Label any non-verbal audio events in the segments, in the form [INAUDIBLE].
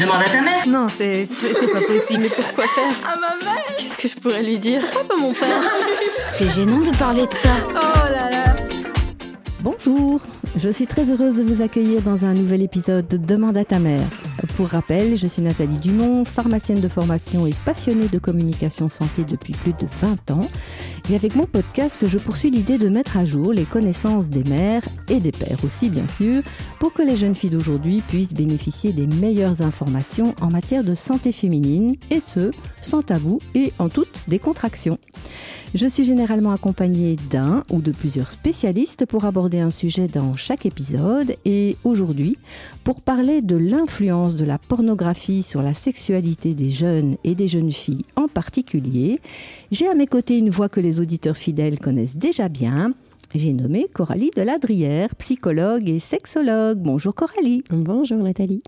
Demande à ta mère. Non, c'est c'est pas possible. Mais pourquoi faire À ma mère Qu'est-ce que je pourrais lui dire Pourquoi pas mon père [LAUGHS] C'est gênant de parler de ça. Oh là là Bonjour, je suis très heureuse de vous accueillir dans un nouvel épisode de Demande à ta mère. Pour rappel, je suis Nathalie Dumont, pharmacienne de formation et passionnée de communication santé depuis plus de 20 ans. Et avec mon podcast, je poursuis l'idée de mettre à jour les connaissances des mères et des pères aussi, bien sûr, pour que les jeunes filles d'aujourd'hui puissent bénéficier des meilleures informations en matière de santé féminine, et ce, sans tabou et en toute décontraction. Je suis généralement accompagnée d'un ou de plusieurs spécialistes pour aborder un sujet dans chaque épisode et aujourd'hui, pour parler de l'influence de la pornographie sur la sexualité des jeunes et des jeunes filles en particulier, j'ai à mes côtés une voix que les auditeurs fidèles connaissent déjà bien. J'ai nommé Coralie Deladrière, psychologue et sexologue. Bonjour Coralie. Bonjour Nathalie.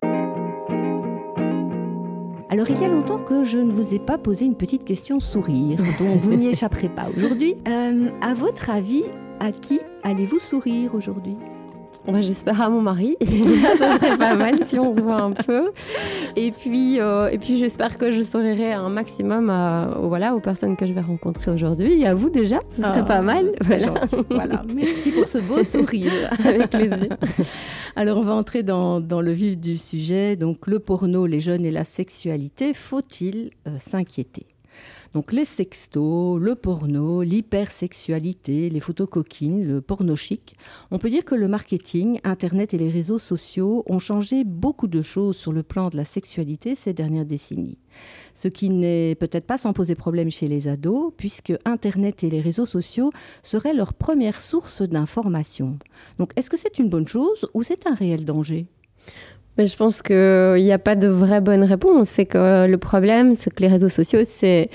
Alors, il y a longtemps que je ne vous ai pas posé une petite question sourire, dont vous n'y [LAUGHS] échapperez pas aujourd'hui. Euh, à votre avis, à qui allez-vous sourire aujourd'hui? Bah, J'espère à mon mari. [LAUGHS] ça serait pas mal si on se voit un peu. Et puis, euh, et puis j'espère que je sourirai un maximum à, voilà, aux personnes que je vais rencontrer aujourd'hui. Et à vous déjà, ce serait Ah, pas mal. Voilà. Voilà, merci pour ce beau [LAUGHS] sourire. Avec plaisir. Alors, on va entrer dans, dans le vif du sujet. Donc, le porno, les jeunes et la sexualité, faut-il euh, s'inquiéter? Donc les sextos, le porno, l'hypersexualité, les photos coquines, le porno chic. On peut dire que le marketing, Internet et les réseaux sociaux ont changé beaucoup de choses sur le plan de la sexualité ces dernières décennies. Ce qui n'est peut-être pas sans poser problème chez les ados, puisque Internet et les réseaux sociaux seraient leur première source d'information. Donc est-ce que c'est une bonne chose ou c'est un réel danger? Mais je pense qu'il n'y a pas de vraie bonne réponse. C'est que le problème, c'est que les réseaux sociaux, c'est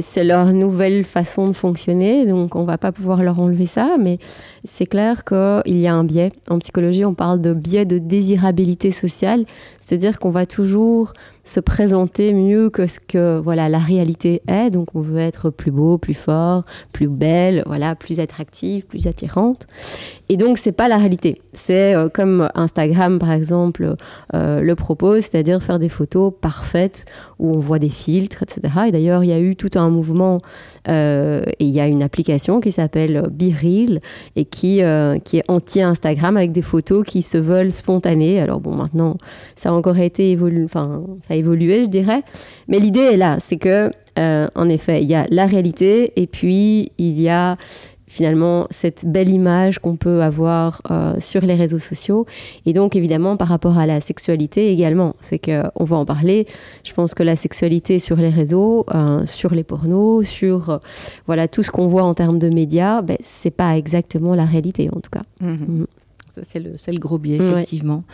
c'est leur nouvelle façon de fonctionner, donc on va pas pouvoir leur enlever ça, mais c'est clair qu'il y a un biais. En psychologie, on parle de biais de désirabilité sociale, c'est-à-dire qu'on va toujours se présenter mieux que ce que voilà la réalité est. Donc on veut être plus beau, plus fort, plus belle, voilà, plus attractive, plus attirante. Et donc c'est pas la réalité. C'est euh, comme Instagram par exemple euh, le propose, c'est-à-dire faire des photos parfaites où on voit des filtres, etc. Et d'ailleurs il y a eu tout un mouvement euh, et il y a une application qui s'appelle BeReal et qui euh, qui est anti-Instagram avec des photos qui se veulent spontanées. Alors bon maintenant ça a encore été évolué, enfin ça a évolué je dirais, mais l'idée est là, c'est que euh, en effet il y a la réalité et puis il y a finalement cette belle image qu'on peut avoir euh, sur les réseaux sociaux. Et donc évidemment par rapport à la sexualité également. C'est que on va en parler. Je pense que la sexualité sur les réseaux euh, sur les pornos sur euh, voilà tout ce qu'on voit en termes de médias ben, c'est pas exactement la réalité en tout cas. Mhm. Ça, C'est le, gros biais, Ouais. effectivement.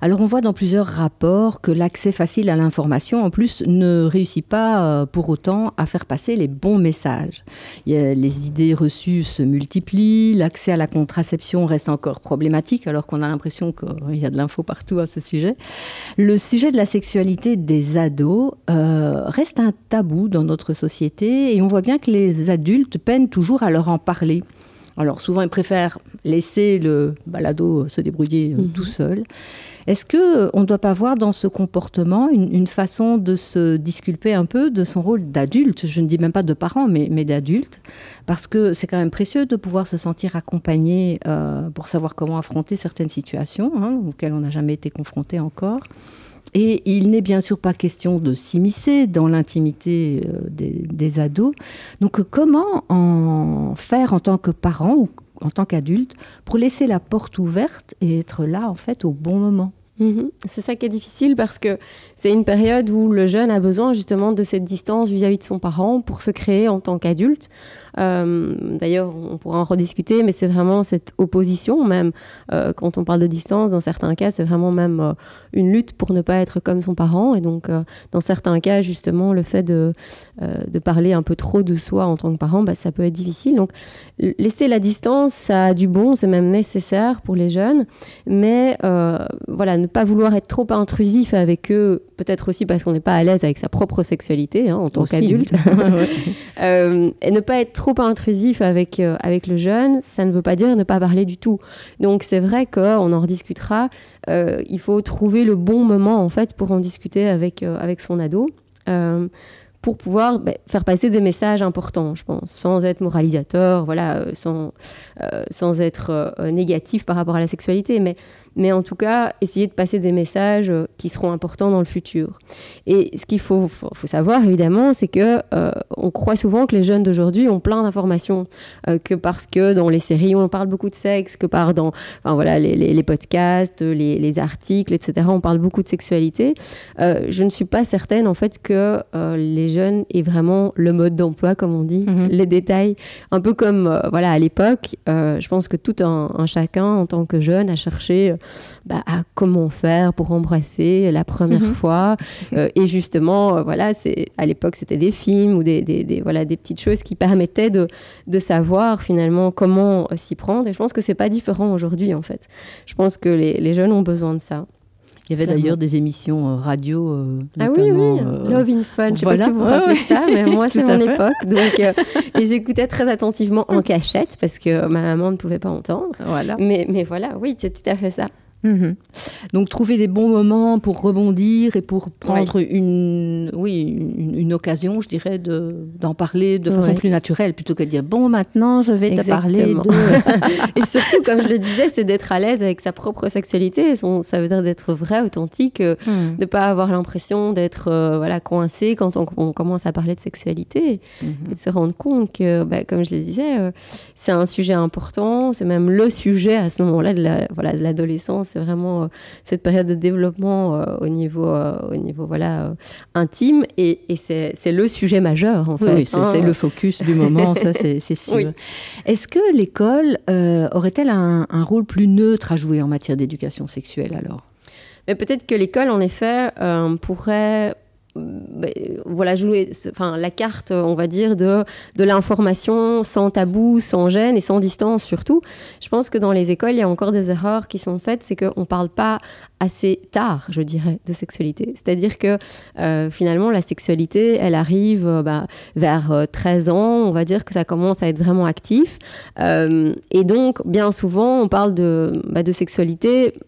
Alors, on voit dans plusieurs rapports que l'accès facile à l'information, en plus, ne réussit pas euh, pour autant à faire passer les bons messages. Les idées reçues se multiplient, l'accès à la contraception reste encore problématique, alors qu'on a l'impression qu'il y a de l'info partout à ce sujet. Le sujet de la sexualité des ados euh, reste un tabou dans notre société et on voit bien que les adultes peinent toujours à leur en parler. Alors souvent, ils préfèrent laisser le balado se débrouiller euh, Mhm. tout seul. Est-ce que euh, on ne doit pas voir dans ce comportement une, une façon de se disculper un peu de son rôle d'adulte? Je ne dis même pas de parent, mais, mais d'adulte, parce que c'est quand même précieux de pouvoir se sentir accompagné euh, pour savoir comment affronter certaines situations hein, auxquelles on n'a jamais été confronté encore. Et il n'est bien sûr pas question de s'immiscer dans l'intimité euh, des, ados. Donc comment en faire en tant que parent ou en tant qu'adulte pour laisser la porte ouverte et être là en fait au bon moment? Mhm. C'est ça qui est difficile parce que c'est une période où le jeune a besoin justement de cette distance vis-à-vis de son parent pour se créer en tant qu'adulte. Euh, D'ailleurs, on pourra en rediscuter, mais c'est vraiment cette opposition même. euh, quand on parle de distance, dans certains cas, c'est vraiment même euh, une lutte pour ne pas être comme son parent. Et donc, dans certains cas, justement, le fait de, parler un peu trop de soi en tant que parent, bah, ça peut être difficile. Donc, laisser la distance, ça a du bon, c'est même nécessaire pour les jeunes. Mais voilà, ne pas vouloir être trop intrusif avec eux, peut-être aussi parce qu'on n'est pas à l'aise avec sa propre sexualité hein, en tant qu'adulte. [LAUGHS] [LAUGHS] euh, et ne pas être trop intrusif avec, euh, avec le jeune, ça ne veut pas dire ne pas parler du tout. Donc c'est vrai qu'on en rediscutera. Euh, il faut trouver le bon moment en fait pour en discuter avec, avec son ado. Pour pouvoir bah, faire passer des messages importants, je pense, sans être moralisateur, voilà, sans, euh, sans être euh, négatif par rapport à la sexualité, mais, mais en tout cas, essayer de passer des messages euh, qui seront importants dans le futur. Et ce qu'il faut, faut, faut savoir, évidemment, c'est que euh, on croit souvent que les jeunes d'aujourd'hui ont plein d'informations, euh, que parce que dans les séries, on parle beaucoup de sexe, que par dans enfin, voilà, les, les, les podcasts, les, les, articles, etc., on parle beaucoup de sexualité. Euh, je ne suis pas certaine, en fait, que les jeunes aient vraiment le mode d'emploi, comme on dit, Mhm. les détails. Un peu comme, voilà, à l'époque, je pense que tout un, un chacun, en tant que jeune, a cherché bah, à comment faire pour embrasser la première Mhm. fois. [LAUGHS] Euh, et justement, euh, voilà, c'est à l'époque, c'était des films ou des, des, des- voilà, des petites choses qui permettaient de, de savoir finalement comment euh, s'y prendre. Et je pense que c'est pas différent aujourd'hui, en fait. Je pense que les, les jeunes ont besoin de ça. Il y avait d'ailleurs des émissions euh, radio, euh, Ah oui, oui, euh, Love in Fun. Je sais voilà. pas si vous vous rappelez ouais. ça, mais [LAUGHS] moi, c'est mon fait. époque. Donc, euh, et j'écoutais très attentivement en cachette parce que ma maman ne pouvait pas entendre. Voilà. Mais, mais voilà, oui, c'est tout à fait ça. Mhm. Donc trouver des bons moments pour rebondir et pour prendre une, oui, une, une occasion, je dirais, de, d'en parler de façon plus naturelle plutôt que de dire bon maintenant je vais te parler Exactement. de. [LAUGHS] Et surtout, comme je le disais, c'est d'être à l'aise avec sa propre sexualité. Son- ça veut dire d'être vrai, authentique, Mhm. de ne pas avoir l'impression d'être euh, voilà, coincé quand on, on commence à parler de sexualité. Mhm. Et de se rendre compte que, bah, comme je le disais, euh, c'est un sujet important. C'est même le sujet à ce moment-là de la- voilà, de l'adolescence. C'est vraiment euh, cette période de développement euh, au niveau, euh, au niveau voilà, intime. Et, et c'est le sujet majeur, en fait. oui, c'est, hein. le focus du moment, ça [LAUGHS] c'est, sûr. Oui. Est-ce que l'école euh, aurait-elle un, un rôle plus neutre à jouer en matière d'éducation sexuelle alors? Mais peut-être que l'école, en effet, euh, pourrait voilà, jouer enfin, la carte, euh, on va dire, de, de l'information sans tabou, sans gêne et sans distance surtout. Je pense que dans les écoles, il y a encore des erreurs qui sont faites, c'est qu'on parle pas assez tard, je dirais, de sexualité. C'est-à-dire que euh, finalement, la sexualité, elle arrive euh, bah, vers euh, 13 ans, on va dire que ça commence à être vraiment actif. Euh, et donc, bien souvent, on parle de, bah, de sexualité bah,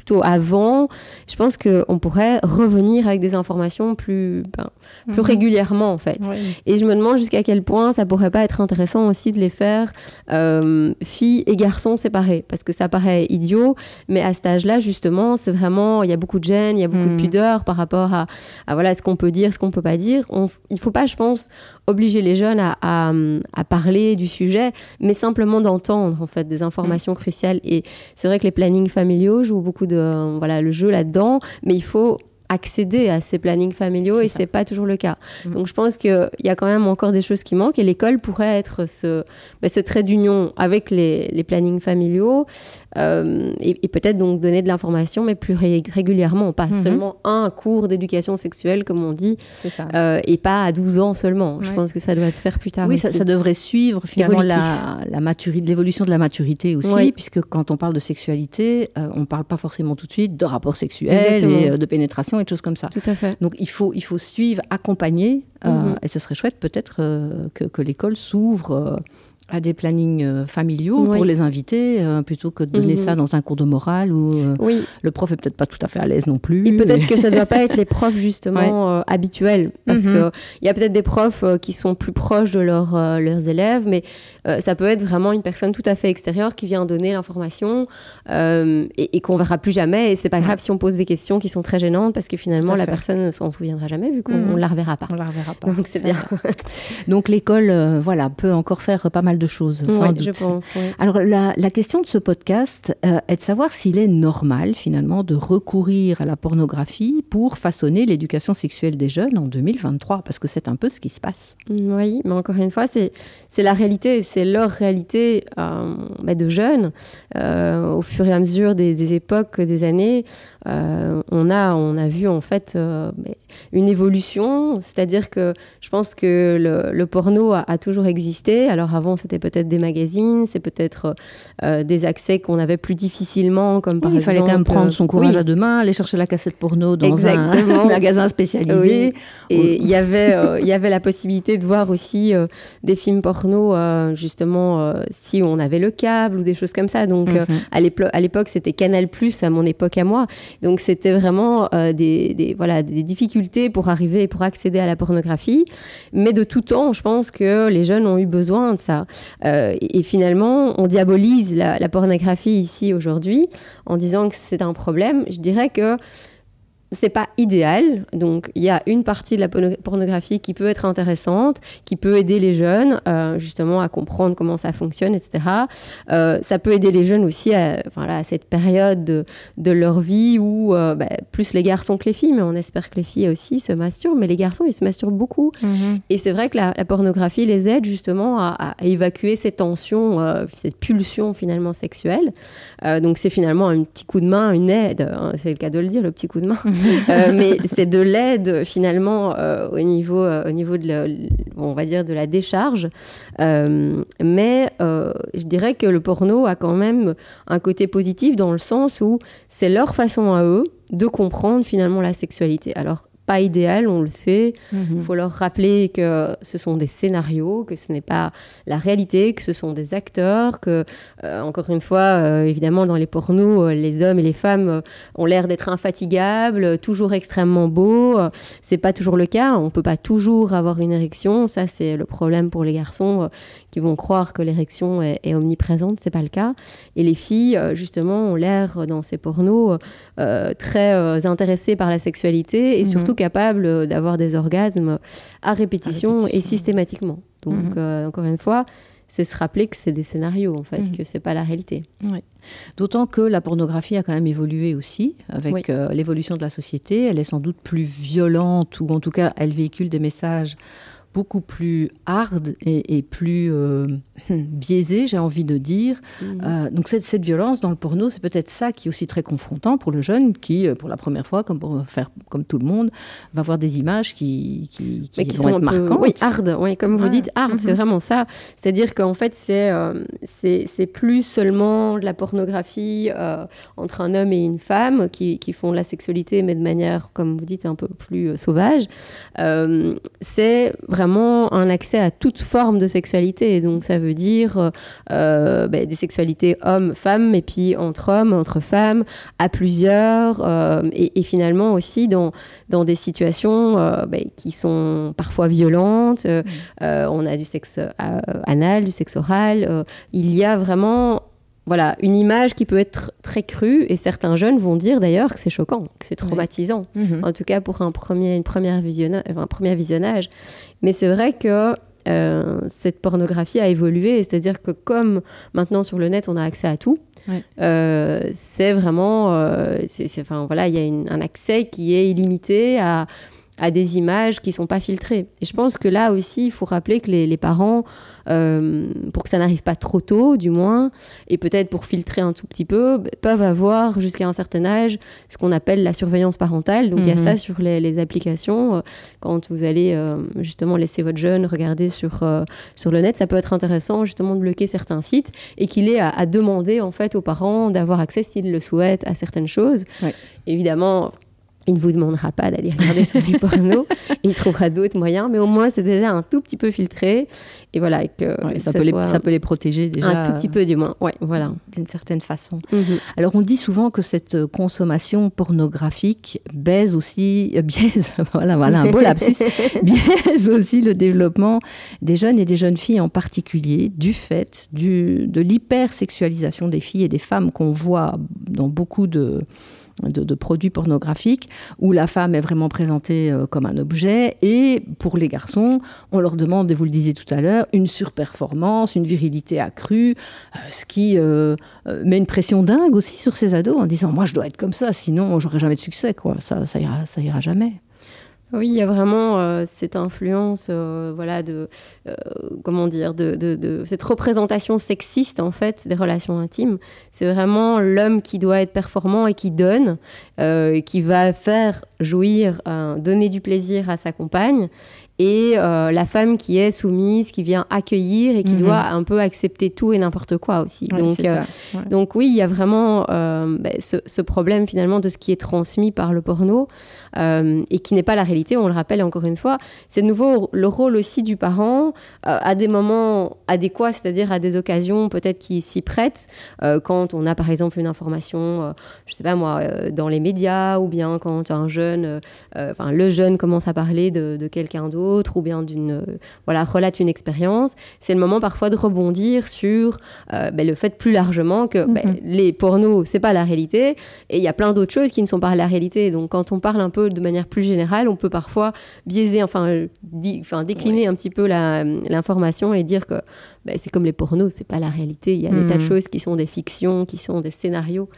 plutôt avant. Je pense qu'on pourrait revenir avec des informations plus, ben, plus régulièrement, en fait. Et je me demande jusqu'à quel point ça pourrait pas être intéressant aussi de les faire euh, filles et garçons séparés, parce que ça paraît idiot, mais à cet âge-là, justement, c'est vraiment, il y a beaucoup de gêne, il y a beaucoup Mhm. de pudeur par rapport à, à, voilà, ce qu'on peut dire, ce qu'on peut pas dire. On, il faut pas, je pense, obliger les jeunes à, à, à parler du sujet, mais simplement d'entendre, en fait, des informations cruciales. Et c'est vrai que les plannings familiaux jouent beaucoup de, euh, voilà, le jeu là-dedans, mais il faut accéder à ces plannings familiaux et c'est pas toujours le cas. Mhm. Donc je pense qu'il y a quand même encore des choses qui manquent et l'école pourrait être ce, ben, ce trait d'union avec les, les plannings familiaux euh, et, et peut-être donc donner de l'information mais plus ré- régulièrement, pas Mhm. seulement un cours d'éducation sexuelle comme on dit ça. euh, et pas à 12 ans seulement. Je pense que ça doit se faire plus tard. Oui, ça, devrait suivre finalement la, la maturité, l'évolution de la maturité aussi, puisque quand on parle de sexualité, euh, on ne parle pas forcément tout de suite de rapports sexuels et de pénétration et de choses comme ça. Tout à fait. Donc il faut, il faut suivre, accompagner, Mhm. et ce serait chouette peut-être que, que l'école s'ouvre à des plannings euh, familiaux Oui. pour les inviter, euh, plutôt que de donner Mhm. ça dans un cours de morale où euh, Oui, le prof est peut-être pas tout à fait à l'aise non plus. Et peut-être que ça ne doit pas être les [LAUGHS] profs justement euh, habituels, parce Mhm. que il y a peut-être des profs qui sont plus proches de leurs leurs élèves, mais ça peut être vraiment une personne tout à fait extérieure qui vient donner l'information et, et qu'on verra plus jamais. Et c'est pas grave si on pose des questions qui sont très gênantes, parce que finalement la personne ne s'en souviendra jamais vu qu'on Mhm. on la reverra pas. on la reverra pas. Donc c'est bien. Donc l'école, voilà, peut encore faire pas mal de choses. sans Ouais, doute. je pense. Alors la, la question de ce podcast euh, est de savoir s'il est normal finalement de recourir à la pornographie pour façonner l'éducation sexuelle des jeunes en 2023, parce que c'est un peu ce qui se passe. Oui, mais encore une fois, c'est la réalité, c'est leur réalité euh, bah, de jeunes. Euh, au fur et à mesure des, des époques, des années, euh, on, a, on a vu en fait mais une évolution. C'est-à-dire que je pense que le, le porno a, a toujours existé. Alors avant, c'était peut-être des magazines, c'est peut-être euh, des accès qu'on avait plus difficilement, comme par Oui, il exemple. fallait prendre son courage oui. à deux mains, aller chercher la cassette porno dans Exactement. un [LAUGHS] magasin spécialisé. Et il y avait, euh, il y avait la possibilité de voir aussi euh, des films porno, euh, justement, euh, si on avait le câble ou des choses comme ça. Donc, euh, Mhm. à l'époque, c'était Canal Plus à mon époque à moi. Donc, c'était vraiment euh, des, des- voilà, des difficultés pour arriver, pour accéder à la pornographie. Mais de tout temps, je pense que les jeunes ont eu besoin de ça. Euh, et, et finalement, on diabolise la, la pornographie ici aujourd'hui en disant que c'est un problème. Je dirais que c'est pas idéal. Donc, il y a une partie de la porno- pornographie qui peut être intéressante, qui peut aider les jeunes euh, justement à comprendre comment ça fonctionne, etc. Euh, ça peut aider les jeunes aussi à, voilà, à cette période de, de leur vie où euh, bah, plus les garçons que les filles, mais on espère que les filles aussi se masturbent, mais les garçons, ils se masturbent beaucoup. Et c'est vrai que la, la pornographie les aide justement à, à évacuer ces tensions, euh, cette pulsion finalement sexuelle. Euh, donc c'est finalement un petit coup de main, une aide, hein, c'est le cas de le dire, le petit coup de main. Euh, mais c'est de l'aide finalement euh, au niveau, euh, au niveau de, la- on va dire de la décharge. Mais je dirais que le porno a quand même un côté positif dans le sens où c'est leur façon à eux de comprendre finalement la sexualité. Alors pas idéal, on le sait. Il faut leur rappeler que ce sont des scénarios, que ce n'est pas la réalité, que ce sont des acteurs, que, euh, encore une fois, euh, évidemment, dans les pornos, euh, les hommes et les femmes ont l'air d'être infatigables, toujours extrêmement beaux. C'est pas toujours le cas. On peut pas toujours avoir une érection. Ça, c'est le problème pour les garçons qui vont croire que l'érection est, est omniprésente. C'est pas le cas. Et les filles, euh, justement, ont l'air euh, dans ces pornos euh, très euh, intéressées par la sexualité et Mhm. surtout capables d'avoir des orgasmes à répétition, À répétition. et systématiquement. Donc, Mhm. euh, encore une fois, c'est se rappeler que c'est des scénarios, en fait, Mhm. que c'est pas la réalité. D'autant que la pornographie a quand même évolué aussi avec Oui. euh, l'évolution de la société. Elle est sans doute plus violente ou en tout cas elle véhicule des messages beaucoup plus hard et, et plus euh, [LAUGHS] biaisés, j'ai envie de dire. Mhm. Euh, donc cette, cette violence dans le porno, c'est peut-être ça qui est aussi très confrontant pour le jeune qui, euh, pour la première fois, comme pour faire comme tout le monde, va voir des images qui, qui, qui vont sont être peu marquantes. oui, hard, oui, comme vous dites, hard, c'est Mhm. vraiment ça. C'est-à-dire qu'en fait, c'est euh, c'est c'est plus seulement de la pornographie euh, entre un homme et une femme qui, qui font de la sexualité, mais de manière, comme vous dites, un peu plus sauvage. C'est vraiment un accès à toute forme de sexualité. Donc, ça veut dire euh, ben, des sexualités hommes-femmes, et puis entre hommes, entre femmes, à plusieurs, euh, et, et finalement aussi dans, dans des situations euh, ben, qui sont parfois violentes. Euh, euh, on a du sexe euh, anal, du sexe oral. euh, il y a vraiment voilà, une image qui peut être très crue, et certains jeunes vont dire d'ailleurs que c'est choquant, que c'est traumatisant Mhm. en tout cas pour un premier, une première visionna- enfin, un premier visionnage. Mais c'est vrai que euh, cette pornographie a évolué, c'est-à-dire que comme maintenant sur le net on a accès à tout, Ouais. euh, c'est vraiment, euh, c'est- enfin voilà, il y a une- un accès qui est illimité à à des images qui sont pas filtrées. Et je pense que là aussi, il faut rappeler que les, les parents, euh, pour que ça n'arrive pas trop tôt, du moins, et peut-être pour filtrer un tout petit peu, b- peuvent avoir jusqu'à un certain âge ce qu'on appelle la surveillance parentale. Donc il y a Mhm. ça sur les, les applications. Euh, Quand vous allez euh, justement laisser votre jeune regarder sur, euh, sur le net, ça peut être intéressant justement de bloquer certains sites et qu'il ait à, à demander en fait aux parents d'avoir accès s'ils le souhaitent à certaines choses. Ouais. Évidemment, il ne vous demandera pas d'aller regarder sur les [LAUGHS] pornos, il trouvera d'autres moyens, mais au moins c'est déjà un tout petit peu filtré. Et voilà, et que Ouais, ça, ça peut les, ça peut les protéger déjà un tout petit peu du moins. Ouais, voilà. d'une certaine façon. Mhm. Alors on dit souvent que cette euh, consommation pornographique baise aussi, euh, biaise, [LAUGHS] voilà, voilà un beau lapsus, [LAUGHS] biaise aussi le développement des jeunes et des jeunes filles en particulier du fait du, de l'hypersexualisation des filles et des femmes qu'on voit dans beaucoup de, de, produits pornographiques où la femme est vraiment présentée euh, comme un objet et pour les garçons, on leur demande, et vous le disiez tout à l'heure, une surperformance, une virilité accrue, euh, ce qui euh, met une pression dingue aussi sur ces ados en disant moi je dois être comme ça sinon j'aurai jamais de succès quoi. Ça ça ira ça ira jamais Oui, il y a vraiment euh, cette influence, euh, voilà, de euh, comment dire, de, de- de- cette représentation sexiste en fait des relations intimes. C'est vraiment l'homme qui doit être performant et qui donne, qui va faire jouir, donner du plaisir à sa compagne. et la femme qui est soumise, qui vient accueillir et qui Mhm. doit un peu accepter tout et n'importe quoi aussi. Donc, c'est ça, ouais. donc oui, il y a vraiment ben, ce, ce problème finalement de ce qui est transmis par le porno euh, et qui n'est pas la réalité, on le rappelle encore une fois. C'est de nouveau le rôle aussi du parent euh, à des moments adéquats, c'est-à-dire à des occasions peut-être qui s'y prêtent, euh, quand on a par exemple une information, je sais pas moi, dans les médias ou bien quand un jeune, enfin le jeune commence à parler de, de quelqu'un d'autre ou bien d'une, voilà, relate une expérience. C'est le moment parfois de rebondir sur ben, le fait plus largement que ben, Mhm. les pornos, c'est pas la réalité, et il y a plein d'autres choses qui ne sont pas la réalité. Donc, quand on parle un peu de manière plus générale, on peut parfois biaiser, enfin, euh, di- enfin décliner un petit peu la- l'information et dire que ben, c'est comme les pornos, c'est pas la réalité. Il y a des tas de Mhm. choses qui sont des fictions, qui sont des scénarios.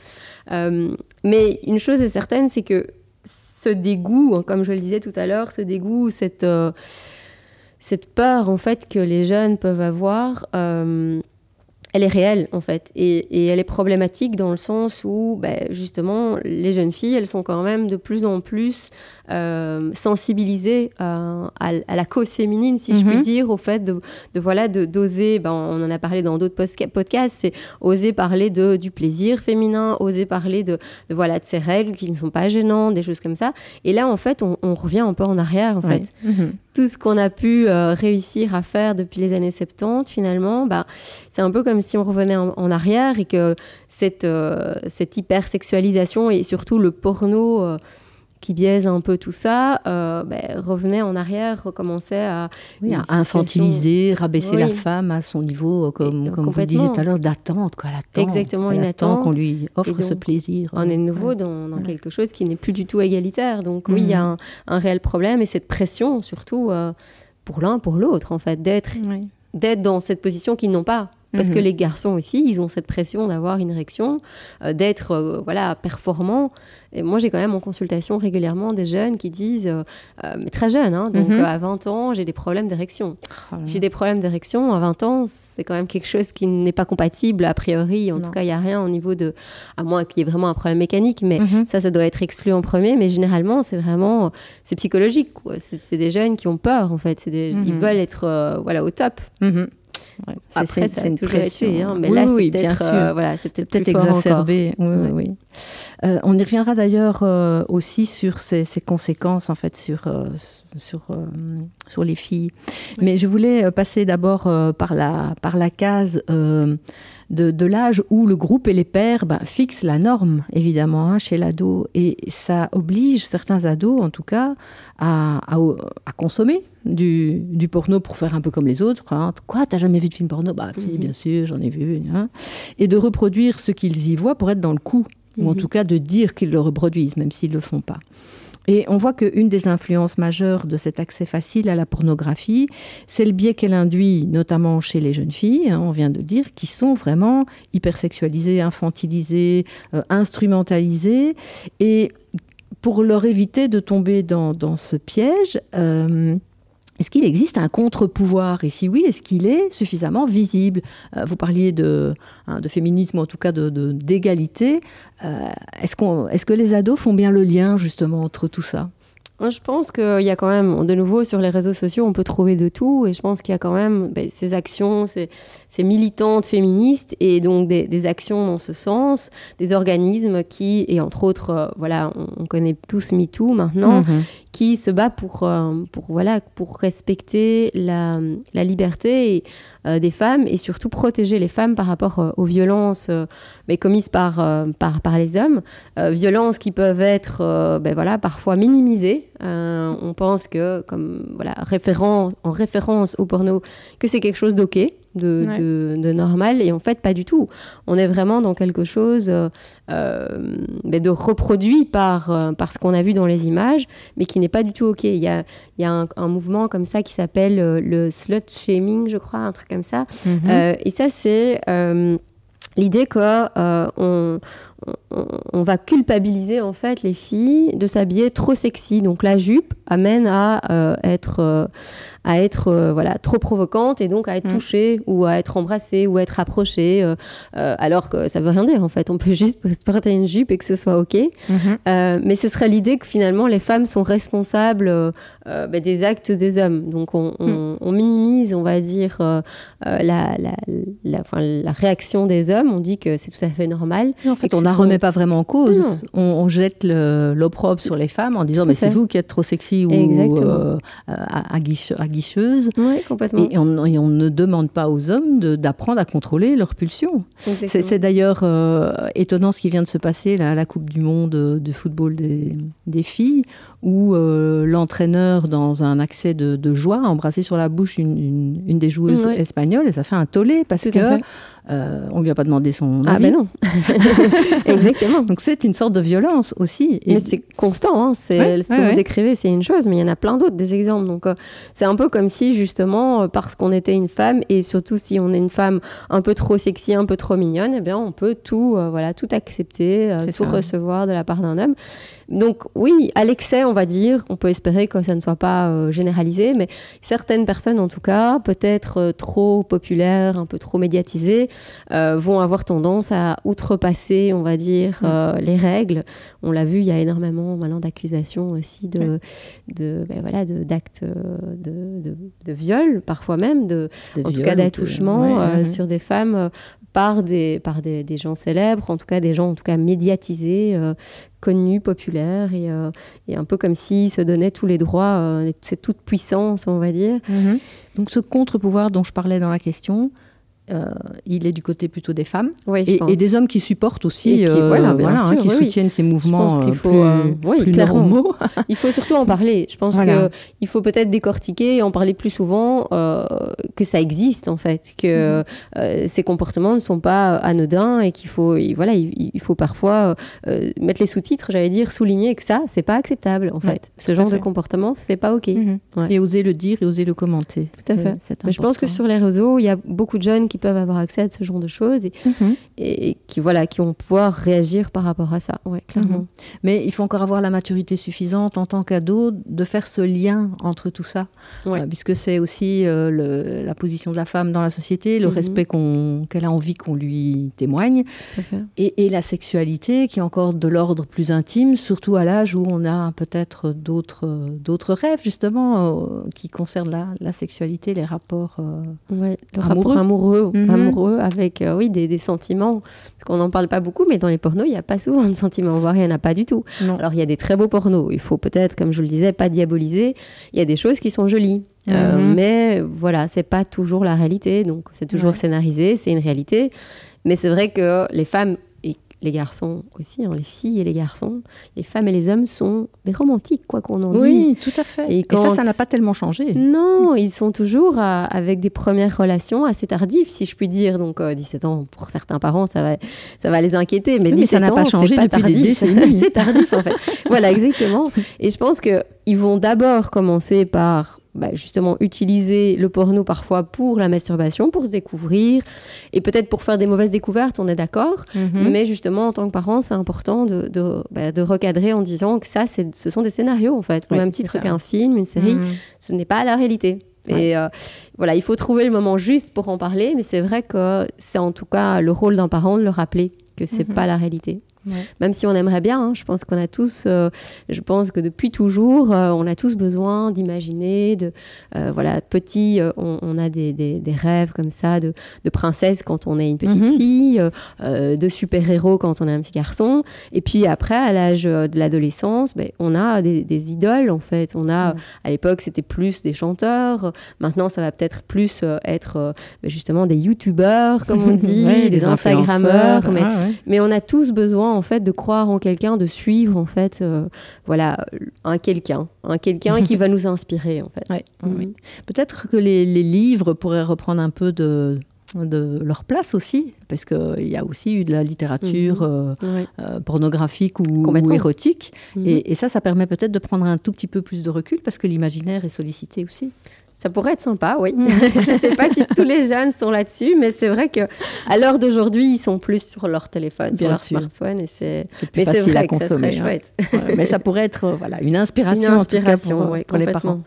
Euh, mais une chose est certaine, c'est que ce dégoût, hein, comme je le disais tout à l'heure, ce dégoût, cette, euh, cette peur en fait que les jeunes peuvent avoir, euh, elle est réelle en fait et, et elle est problématique dans le sens où ben, justement les jeunes filles elles sont quand même de plus en plus euh, sensibilisées à, à la cause féminine si je Mhm. puis dire au fait de, de voilà de d'oser ben, on en a parlé dans d'autres podcasts c'est oser parler de du plaisir féminin oser parler de, de voilà de ces règles qui ne sont pas gênantes des choses comme ça et là en fait on, on revient un peu en arrière en Ouais. fait Mhm. Tout ce qu'on a pu euh, réussir à faire depuis les années 70, finalement, bah, c'est un peu comme si on revenait en, arrière et que cette, euh, cette hypersexualisation et surtout le porno euh, qui biaise un peu tout ça, euh, ben, revenait en arrière, recommençait à... Oui, à infantiliser, rabaisser la femme à son niveau, euh, comme, euh, comme vous le disiez tout à l'heure, d'attente. quoi, Elle attend, Exactement, une attente. qu'on lui offre ce donc, plaisir. On est de nouveau Ouais. dans, dans Ouais. quelque chose qui n'est plus du tout égalitaire. Donc oui, il y a un, un réel problème et cette pression, surtout euh, pour l'un, pour l'autre, en fait, d'être Oui. d'être dans cette position qu'ils n'ont pas. Parce Mhm. que les garçons aussi, ils ont cette pression d'avoir une érection, euh, d'être euh, voilà performants. Et moi, j'ai quand même en consultation régulièrement des jeunes qui disent, euh, euh, mais très jeunes, hein, donc Mhm. à 20 ans, j'ai des problèmes d'érection. Oh. J'ai des problèmes d'érection à 20 ans, c'est quand même quelque chose qui n'est pas compatible a priori. En Non. tout cas, il n'y a rien au niveau de, à moins qu'il y ait vraiment un problème mécanique, mais Mhm. ça, ça doit être exclu en premier. Mais généralement, c'est vraiment, c'est psychologique. C'est des jeunes qui ont peur en fait. Des- Ils Mhm. veulent être voilà au top. Ouais, c'est- Après, ça a une toujours pression. été, hein, mais oui, là, oui, c'est bien peut-être, sûr. euh, voilà, fort encore. exacerbé. Oui, Ouais. oui. Euh, on y reviendra d'ailleurs euh, aussi sur ces, ces conséquences en fait sur euh, sur euh, sur les filles. Mais je voulais euh, passer d'abord par la par la case de, de l'âge où le groupe et les pères ben, fixent la norme évidemment hein, chez l'ado et ça oblige certains ados en tout cas à, à, à consommer du, du porno pour faire un peu comme les autres. hein. Quoi, t'as jamais vu de film porno? Bah si, Mhm. bien sûr, j'en ai vu. hein. Et de reproduire ce qu'ils y voient pour être dans le coup, ou en Mhm. tout cas de dire qu'ils le reproduisent, même s'ils le font pas. Et on voit qu'une des influences majeures de cet accès facile à la pornographie, c'est le biais qu'elle induit, notamment chez les jeunes filles, hein, on vient de dire, qui sont vraiment hypersexualisées, infantilisées, euh, instrumentalisées. Et pour leur éviter de tomber dans, dans ce piège, euh, est-ce qu'il existe un contre-pouvoir? Et si oui, est-ce qu'il est suffisamment visible? Euh, Vous parliez de, hein, de féminisme, ou en tout cas de- de- d'égalité. Euh, est-ce que les ados font bien le lien justement entre tout ça? Je pense qu'il y a quand même, de nouveau, sur les réseaux sociaux, on peut trouver de tout. Et je pense qu'il y a quand même ben, ces actions, ces, ces militantes féministes et donc des, des actions dans ce sens, des organismes qui, et entre autres, euh, voilà, on, on connaît tous MeToo maintenant, Mhm. Qui se bat pour, euh, pour, voilà, pour respecter la, la liberté euh, des femmes et surtout protéger les femmes par rapport euh, aux violences mais commises par, par, par les hommes. Violences qui peuvent être ben voilà, parfois minimisées. On pense que, comme voilà, référence, en référence au porno, que c'est quelque chose d'ok. De, Ouais. de, de normal et en fait pas du tout on est vraiment dans quelque chose euh, euh, de reproduit par, euh, par ce qu'on a vu dans les images mais qui n'est pas du tout OK. Il y a, il y a un, un mouvement comme ça qui s'appelle le slut shaming, je crois, un truc comme ça. Mhm. Euh, et ça, c'est euh, l'idée euh, on, on, va culpabiliser en fait les filles de s'habiller trop sexy. Donc la jupe amène à être à être euh, voilà trop provocante et donc à être mm. touchée ou à être embrassée ou à être approchée euh, euh, alors que ça veut rien dire en fait on peut [LAUGHS] juste porter une jupe et que ce soit ok mm-hmm. mais ce serait l'idée que finalement les femmes sont responsables bah, des actes des hommes donc on, mm. minimise on va dire la, la, la, la, réaction des hommes on dit que c'est tout à fait normal en fait on ne la remet pas vraiment en cause on, jette l'opprobre sur les femmes en disant mais c'est vous qui êtes trop sexy ou à, guiche, guicheuse. complètement. Et on, ne demande pas aux hommes d'apprendre à contrôler leurs pulsions. C'est d'ailleurs euh, étonnant ce qui vient de se passer là, à la Coupe du Monde de football des, des filles, où euh, l'entraîneur, dans un accès de, joie, a embrassé sur la bouche une, une, des joueuses espagnoles et ça fait un tollé parce que euh, on lui a pas demandé son ah, avis. Ah ben non, [LAUGHS] exactement. Donc c'est une sorte de violence aussi. Et... Mais c'est constant, hein. c'est ce que vous décrivez, c'est une chose, mais il y en a plein d'autres des exemples. Donc euh, c'est un peu comme si justement parce qu'on était une femme et surtout si on est une femme un peu trop sexy, un peu trop mignonne, eh bien on peut tout, voilà, tout accepter, tout recevoir de la part d'un homme. Donc oui, à l'excès, on va dire, on peut espérer que ça ne soit pas euh, généralisé, mais certaines personnes, en tout cas, peut-être euh, trop populaires, un peu trop médiatisées, euh, vont avoir tendance à outrepasser, on va dire, mm. les règles. On l'a vu, il y a énormément maintenant d'accusations aussi de, de ben voilà, d'actes de, de, viol, parfois même, de, en tout cas d'attouchement sur des femmes par des, par des, gens célèbres, en tout cas des gens en tout cas médiatisés, euh, connus, populaires, et, euh, et, un peu comme s'ils se donnaient tous les droits, euh, cette toute puissance, on va dire. Mhm. Donc ce contre-pouvoir dont je parlais dans la question, euh, il est du côté plutôt des femmes et, des hommes qui supportent aussi, qui, euh, voilà, hein, qui soutiennent ces mouvements je pense qu'il euh, faut, plus, normaux. [LAUGHS] il faut surtout en parler. Je pense qu'il faut peut-être décortiquer et en parler plus souvent que ça existe en fait, que mhm. ces comportements ne sont pas anodins et qu'il faut, voilà, il, faut parfois mettre les sous-titres, j'allais dire, souligner que ça, c'est pas acceptable en fait. Ce genre de comportement, c'est pas ok. Mhm. Et oser le dire et oser le commenter. Tout à fait. Mais je pense que sur les réseaux, il y a beaucoup de jeunes qui peuvent avoir accès à ce genre de choses et, mhm. qui, voilà, qui vont pouvoir réagir par rapport à ça. Ouais, clairement. Mhm. Mais il faut encore avoir la maturité suffisante en tant qu'ado de faire ce lien entre tout ça, euh, puisque c'est aussi euh, le, la position de la femme dans la société, le mhm. respect qu'elle a envie qu'on lui témoigne, et, et, la sexualité qui est encore de l'ordre plus intime, surtout à l'âge où on a peut-être d'autres d'autres rêves justement euh, qui concernent la, la, sexualité, les rapports ouais, le rapport amoureux Mhm. amoureux avec euh, oui, des, des, sentiments. Parce qu'on n'en parle pas beaucoup, mais dans les pornos, il n'y a pas souvent de sentiments, voire il n'y en a pas du tout. Alors il y a des très beaux pornos. Il faut peut-être, comme je le disais, pas diaboliser. Il y a des choses qui sont jolies. Euh, mhm. mais voilà, c'est pas toujours la réalité. Donc c'est toujours scénarisé, c'est une réalité. Mais c'est vrai que les femmes les garçons aussi, hein, les filles et les garçons, les femmes et les hommes sont des romantiques, quoi qu'on en dise. Oui, tout à fait. Et, ça, ça n'a pas tellement changé. Non, ils sont toujours avec des premières relations assez tardives, si je puis dire. Donc, 17 euh, ans, pour certains parents, ça va, ça va les inquiéter. Mais 17 ça n'a pas changé pas depuis [LAUGHS] c'est tardif, en fait. voilà, exactement. Et je pense qu'ils vont d'abord commencer par bah, justement utiliser le porno parfois pour la masturbation, pour se découvrir, et peut-être pour faire des mauvaises découvertes, on est d'accord. Mhm. Mais justement, en tant que parent, c'est important de, de, bah, de, recadrer en disant que ça, ce sont des scénarios, en fait. Au même titre qu'un film, une série, mhm. ce n'est pas la réalité. Et euh, voilà, il faut trouver le moment juste pour en parler, mais c'est vrai que c'est en tout cas le rôle d'un parent de le rappeler que c'est mhm. pas la réalité. Même si on aimerait bien, hein, je pense qu'on a tous, euh, je pense que depuis toujours, euh, on a tous besoin d'imaginer, de, euh, voilà, petit, on, a des, des, rêves comme ça de, de, princesse quand on est une petite mhm. fille, de super-héros quand on est un petit garçon. Et puis après, à l'âge de l'adolescence, ben, on a des, des, idoles en fait. On a, à l'époque, c'était plus des chanteurs. Maintenant, ça va peut-être plus être ben, justement des youtubeurs, comme on [LAUGHS] dit, des, instagrammeurs. Mais, ah, mais on a tous besoin en fait de croire en quelqu'un, de suivre en fait, euh, voilà, un quelqu'un, un quelqu'un qui [LAUGHS] va nous inspirer en fait. Mhm. Peut-être que les, livres pourraient reprendre un peu de, de leur place aussi, parce qu'il y a aussi eu de la littérature mhm. euh, euh, pornographique ou, érotique, mhm. et, et, ça, ça permet peut-être de prendre un tout petit peu plus de recul, parce que l'imaginaire est sollicité aussi. Ça pourrait être sympa, oui. [LAUGHS] je ne sais pas si tous les jeunes sont là-dessus, mais c'est vrai que à l'heure d'aujourd'hui, ils sont plus sur leur téléphone, sur leur smartphone, et c'est plus facile à consommer. Ça hein. [LAUGHS] mais ça pourrait être euh, voilà une inspiration, en tout cas pour, les parents.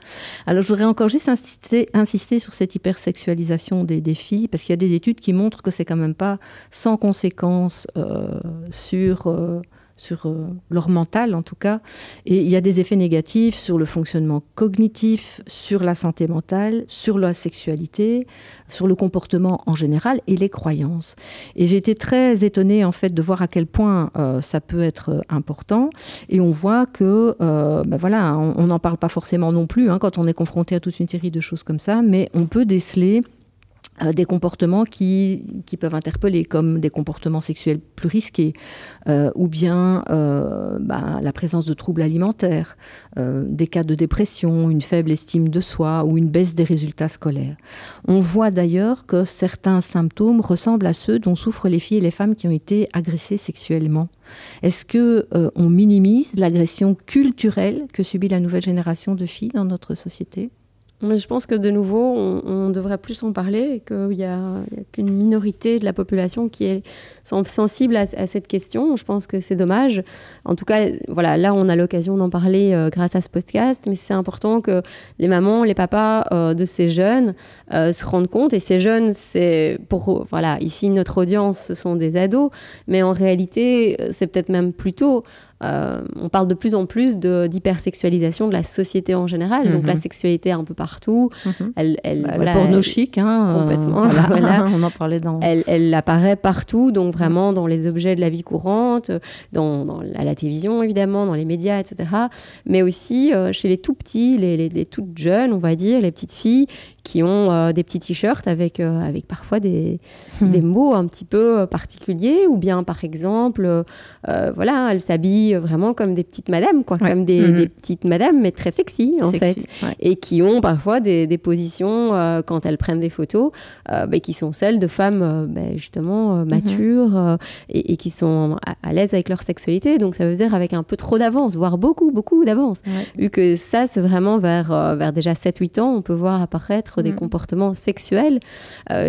Alors je voudrais encore juste insister, insister sur cette hypersexualisation des, des filles, parce qu'il y a des études qui montrent que c'est quand même pas sans conséquence euh, sur euh, sur euh, leur mental en tout cas. Et il y a des effets négatifs sur le fonctionnement cognitif, sur la santé mentale, sur la sexualité, sur le comportement en général et les croyances. Et j'ai été très étonnée en fait de voir à quel point euh, ça peut être euh, important. Et on voit que, ben voilà, on n'en parle pas forcément non plus hein, quand on est confronté à toute une série de choses comme ça, mais on peut déceler euh, des comportements qui, qui, peuvent interpeller, comme des comportements sexuels plus risqués, euh, ou bien euh, bah, la présence de troubles alimentaires, des cas de dépression, une faible estime de soi ou une baisse des résultats scolaires. On voit d'ailleurs que certains symptômes ressemblent à ceux dont souffrent les filles et les femmes qui ont été agressées sexuellement. Est-ce que on minimise l'agression culturelle que subit la nouvelle génération de filles dans notre société? Mais je pense que de nouveau, on, devrait plus en parler et qu'il n'y a, qu'une minorité de la population qui est sensible à, cette question. Je pense que c'est dommage. En tout cas, voilà, là, on a l'occasion d'en parler euh, grâce à ce podcast, mais c'est important que les mamans, les papas euh, de ces jeunes euh, se rendent compte. Et ces jeunes, c'est pour, voilà, ici, notre audience, ce sont des ados, mais en réalité, c'est peut-être même plutôt euh, on parle de plus en plus d'hypersexualisation de, la société en général. Donc la mhm. sexualité un peu partout. Mhm. Elle, elle, bah, voilà, porno chic, hein, complètement. [LAUGHS] on en parlait dans. Elle, elle, apparaît partout, donc vraiment dans les objets de la vie courante, dans, à la télévision évidemment, dans les médias, etc. Mais aussi euh, chez les tout petits, les, les, toutes jeunes, on va dire, les petites filles qui ont euh, des petits t-shirts avec, avec parfois des, hmm. des mots un petit peu particuliers, ou bien par exemple, voilà, elles s'habillent vraiment comme des petites madames, quoi, comme des, mhm. des, petites madames, mais très sexy, en fait, et qui ont parfois des, des positions, euh, quand elles prennent des photos, euh, bah, qui sont celles de femmes, euh, bah, justement, mhm. matures, et, qui sont à, l'aise avec leur sexualité. Donc, ça veut dire avec un peu trop d'avance, voire beaucoup, beaucoup d'avance. Vu que ça, c'est vraiment vers, vers déjà 7-8 ans, on peut voir apparaître des mhm. comportements sexuels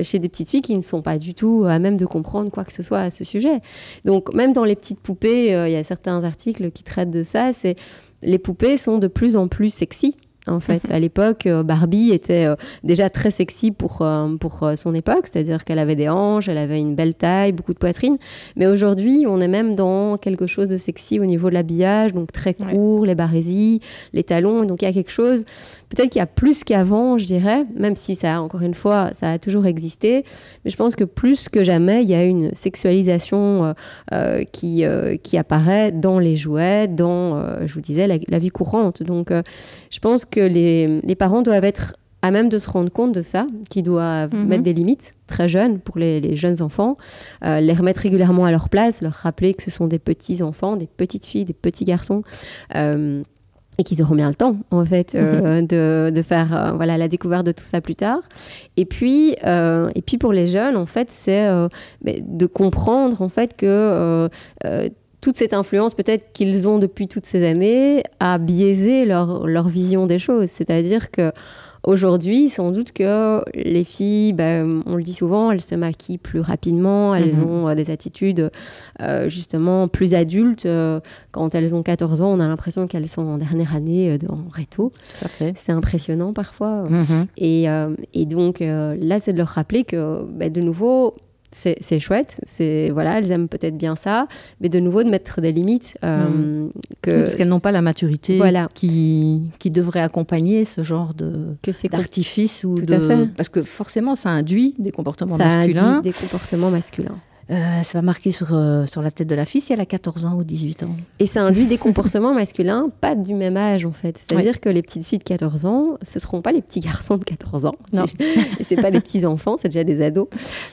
chez des petites filles qui ne sont pas du tout à même de comprendre quoi que ce soit à ce sujet. Donc, même dans les petites poupées, il y a certains articles qui traitent de ça, c'est les poupées sont de plus en plus sexy en fait. À l'époque, euh, Barbie était euh, déjà très sexy pour, euh, pour son époque, c'est-à-dire qu'elle avait des hanches, elle avait une belle taille, beaucoup de poitrine. Mais aujourd'hui, on est même dans quelque chose de sexy au niveau de l'habillage, donc très court, les barésies, les talons. Donc il y a quelque chose, peut-être qu'il y a plus qu'avant, je dirais, même si ça, encore une fois, ça a toujours existé. Mais je pense que plus que jamais, il y a une sexualisation qui, qui apparaît dans les jouets, dans, je vous disais, la, la vie courante. Donc je pense que que les, parents doivent être à même de se rendre compte de ça, qu'ils doivent mhm. mettre des limites très jeunes pour les, jeunes enfants, euh, les remettre régulièrement à leur place, leur rappeler que ce sont des petits enfants, des petites filles, des petits garçons. Euh, et qu'ils auront bien le temps en fait euh, mhm. de, de, faire voilà la découverte de tout ça plus tard et puis et puis pour les jeunes en fait c'est de comprendre en fait que toute cette influence peut-être qu'ils ont depuis toutes ces années a biaisé leur, leur vision des choses. C'est-à-dire que aujourd'hui, sans doute que les filles, ben, on le dit souvent, elles se maquillent plus rapidement, elles mhm. ont euh, des attitudes euh, justement plus adultes. Euh, quand elles ont 14 ans, on a l'impression qu'elles sont en dernière année en réto. C'est impressionnant parfois. Mhm. Et, et, donc là, c'est de leur rappeler que, ben, de nouveau, c'est chouette, c'est voilà, elles aiment peut-être bien ça, mais de nouveau de mettre des limites euh, mm. que parce qu'elles n'ont pas la maturité qui qui devrait accompagner ce genre de d'artifice ou de parce que forcément ça induit des comportements masculins, ça induit des comportements masculins. Euh, ça va marquer sur, euh, sur la tête de la fille si elle a 14 ans ou 18 ans. Et ça induit des comportements [LAUGHS] masculins pas du même âge en fait. C'est-à-dire que les petites filles de 14 ans, ce ne seront pas les petits garçons de 14 ans. Non. [LAUGHS] Et ce pas des petits enfants, c'est déjà des ados.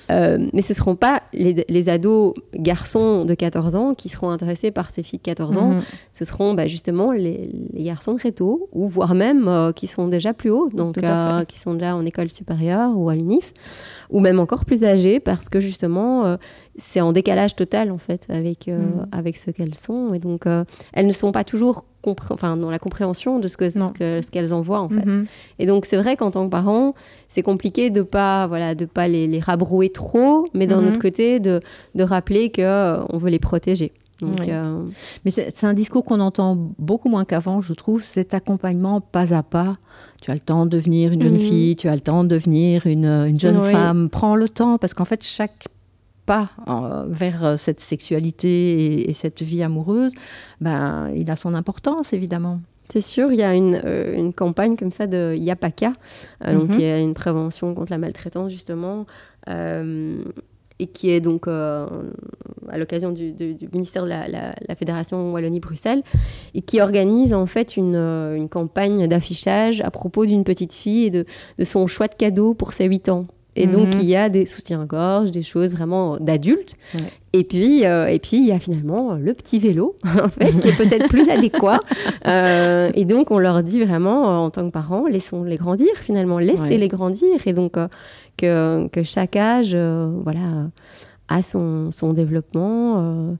Euh, mais ce ne seront pas les, les, ados garçons de 14 ans qui seront intéressés par ces filles de 14 ans. Mhm. Ce seront bah, justement les, les, garçons très tôt, ou voire même qui sont déjà plus hauts, donc qui sont déjà en école supérieure ou à l'UNIF, ou même encore plus âgés parce que justement c'est en décalage total en fait avec, euh, Mm. avec ce qu'elles sont. Et donc, euh, elles ne sont pas toujours enfin, dans la compréhension de ce que- Non. ce que- ce qu'elles envoient en fait. Mhm. Et donc, c'est vrai qu'en tant que parent, c'est compliqué de pas, voilà, de pas les, les rabrouer trop, mais d'un Mhm. autre côté, de, de rappeler qu'on veut les protéger. Donc, Oui. euh, Mais c'est un discours qu'on entend beaucoup moins qu'avant, je trouve, cet accompagnement pas à pas. Tu as le temps de devenir une jeune Mhm. fille, tu as le temps de devenir une, une jeune Oui. femme. Prends le temps, parce qu'en fait, chaque pas euh, vers euh, cette sexualité et, et cette vie amoureuse, ben, il a son importance, évidemment. C'est sûr, il y a une, euh, une campagne comme ça de Yapaka, euh, donc Mhm. qui est une prévention contre la maltraitance justement, euh, et qui est donc à l'occasion du, du- du ministère de la, la- la Fédération Wallonie-Bruxelles, et qui organise en fait une, une campagne d'affichage à propos d'une petite fille et de, de son choix de cadeau pour ses 8 ans. Et donc, Mhm. il y a des soutiens-gorge, des choses vraiment d'adultes. Ouais. Et puis, euh, et puis, il y a finalement le petit vélo, [LAUGHS] en fait, qui est peut-être plus adéquat. [LAUGHS] Euh, et donc, on leur dit vraiment, euh, en tant que parents, laissons-les grandir, finalement, laissez-les grandir. Et donc, euh, que, que chaque âge, voilà, a son, son développement euh,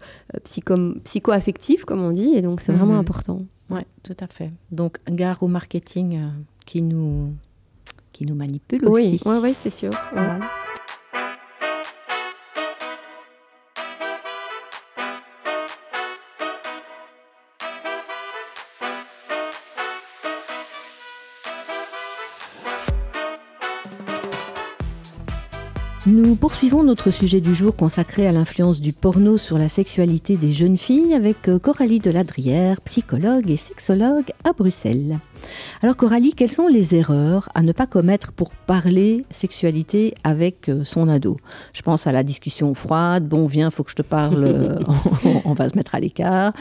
psycho- psycho-affectif, comme on dit. Et donc, c'est vraiment Mhm. important. Oui, tout à fait. Donc, gare au marketing euh, qui, nous, qui nous manipule Oui, aussi. ouais, c'est sûr. Voilà. Poursuivons notre sujet du jour consacré à l'influence du porno sur la sexualité des jeunes filles avec euh, Coralie Deladrière, psychologue et sexologue à Bruxelles. Alors Coralie, quelles sont les erreurs à ne pas commettre pour parler sexualité avec euh, son ado? Je pense à la discussion froide, bon viens, faut que je te parle, euh, [LAUGHS] [LAUGHS] on, on va se mettre à l'écart.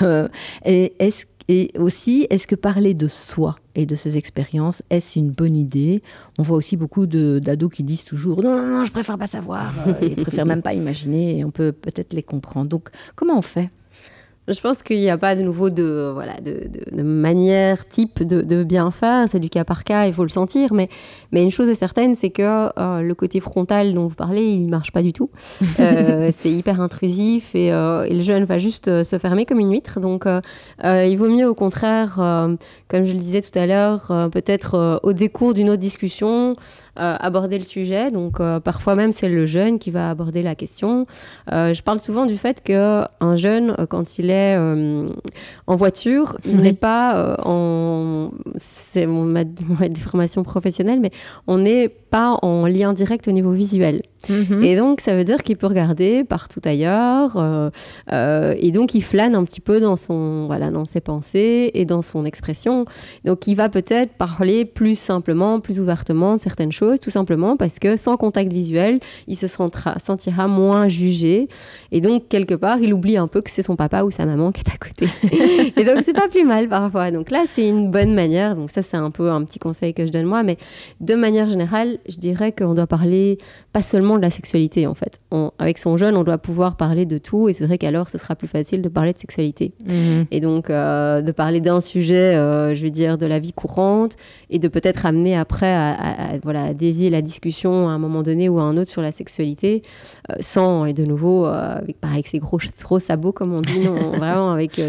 Euh, et aussi, est-ce que parler de soi et de ses expériences, est-ce une bonne idée? On voit aussi beaucoup d'ados qui disent toujours non, non, non, je préfère pas savoir, euh, ils préfèrent [LAUGHS] même pas imaginer, et on peut peut-être les comprendre. Donc, comment on fait? Je pense qu'il n'y a pas de nouveau de, voilà, de, de- de manière type de, de bien faire. C'est du cas par cas, il faut le sentir. Mais, mais une chose est certaine, c'est que euh, le côté frontal dont vous parlez, il ne marche pas du tout. [LAUGHS] Euh, c'est hyper intrusif et, euh, et le jeune va juste se fermer comme une huître. Donc, il vaut mieux au contraire, comme je le disais tout à l'heure, peut-être au décours d'une autre discussion, aborder le sujet. Donc, parfois même, c'est le jeune qui va aborder la question. Je parle souvent du fait qu'un jeune, quand il est euh, en voiture, Oui. n'est pas euh, en. C'est mon, ma, [LAUGHS] ma déformation professionnelle, mais on n'est pas en lien direct au niveau visuel. Mhm. Et donc, ça veut dire qu'il peut regarder partout ailleurs. euh, euh, et donc, il flâne un petit peu dans, son, voilà, dans ses pensées et dans son expression. Donc, il va peut-être parler plus simplement, plus ouvertement de certaines choses, tout simplement parce que sans contact visuel, il se sentira, sentira moins jugé. Et donc, quelque part, il oublie un peu que c'est son papa ou sa maman qui est à côté. [LAUGHS] et donc, c'est pas plus mal parfois. Donc là, c'est une bonne manière. Donc, ça, c'est un peu un petit conseil que je donne moi. Mais de manière générale, je dirais qu'on doit parler pas seulement de la sexualité en fait. On- avec son jeune, on doit pouvoir parler de tout et c'est vrai qu'alors ce sera plus facile de parler de sexualité. Mhm. Et donc euh, de parler d'un sujet, euh, je vais dire, de la vie courante et de peut-être amener après à, à- à, voilà, dévier la discussion à un moment donné ou à un autre sur la sexualité euh, sans, et de nouveau, avec, pareil, avec ses gros, gros sabots comme on dit, non, [LAUGHS] vraiment avec,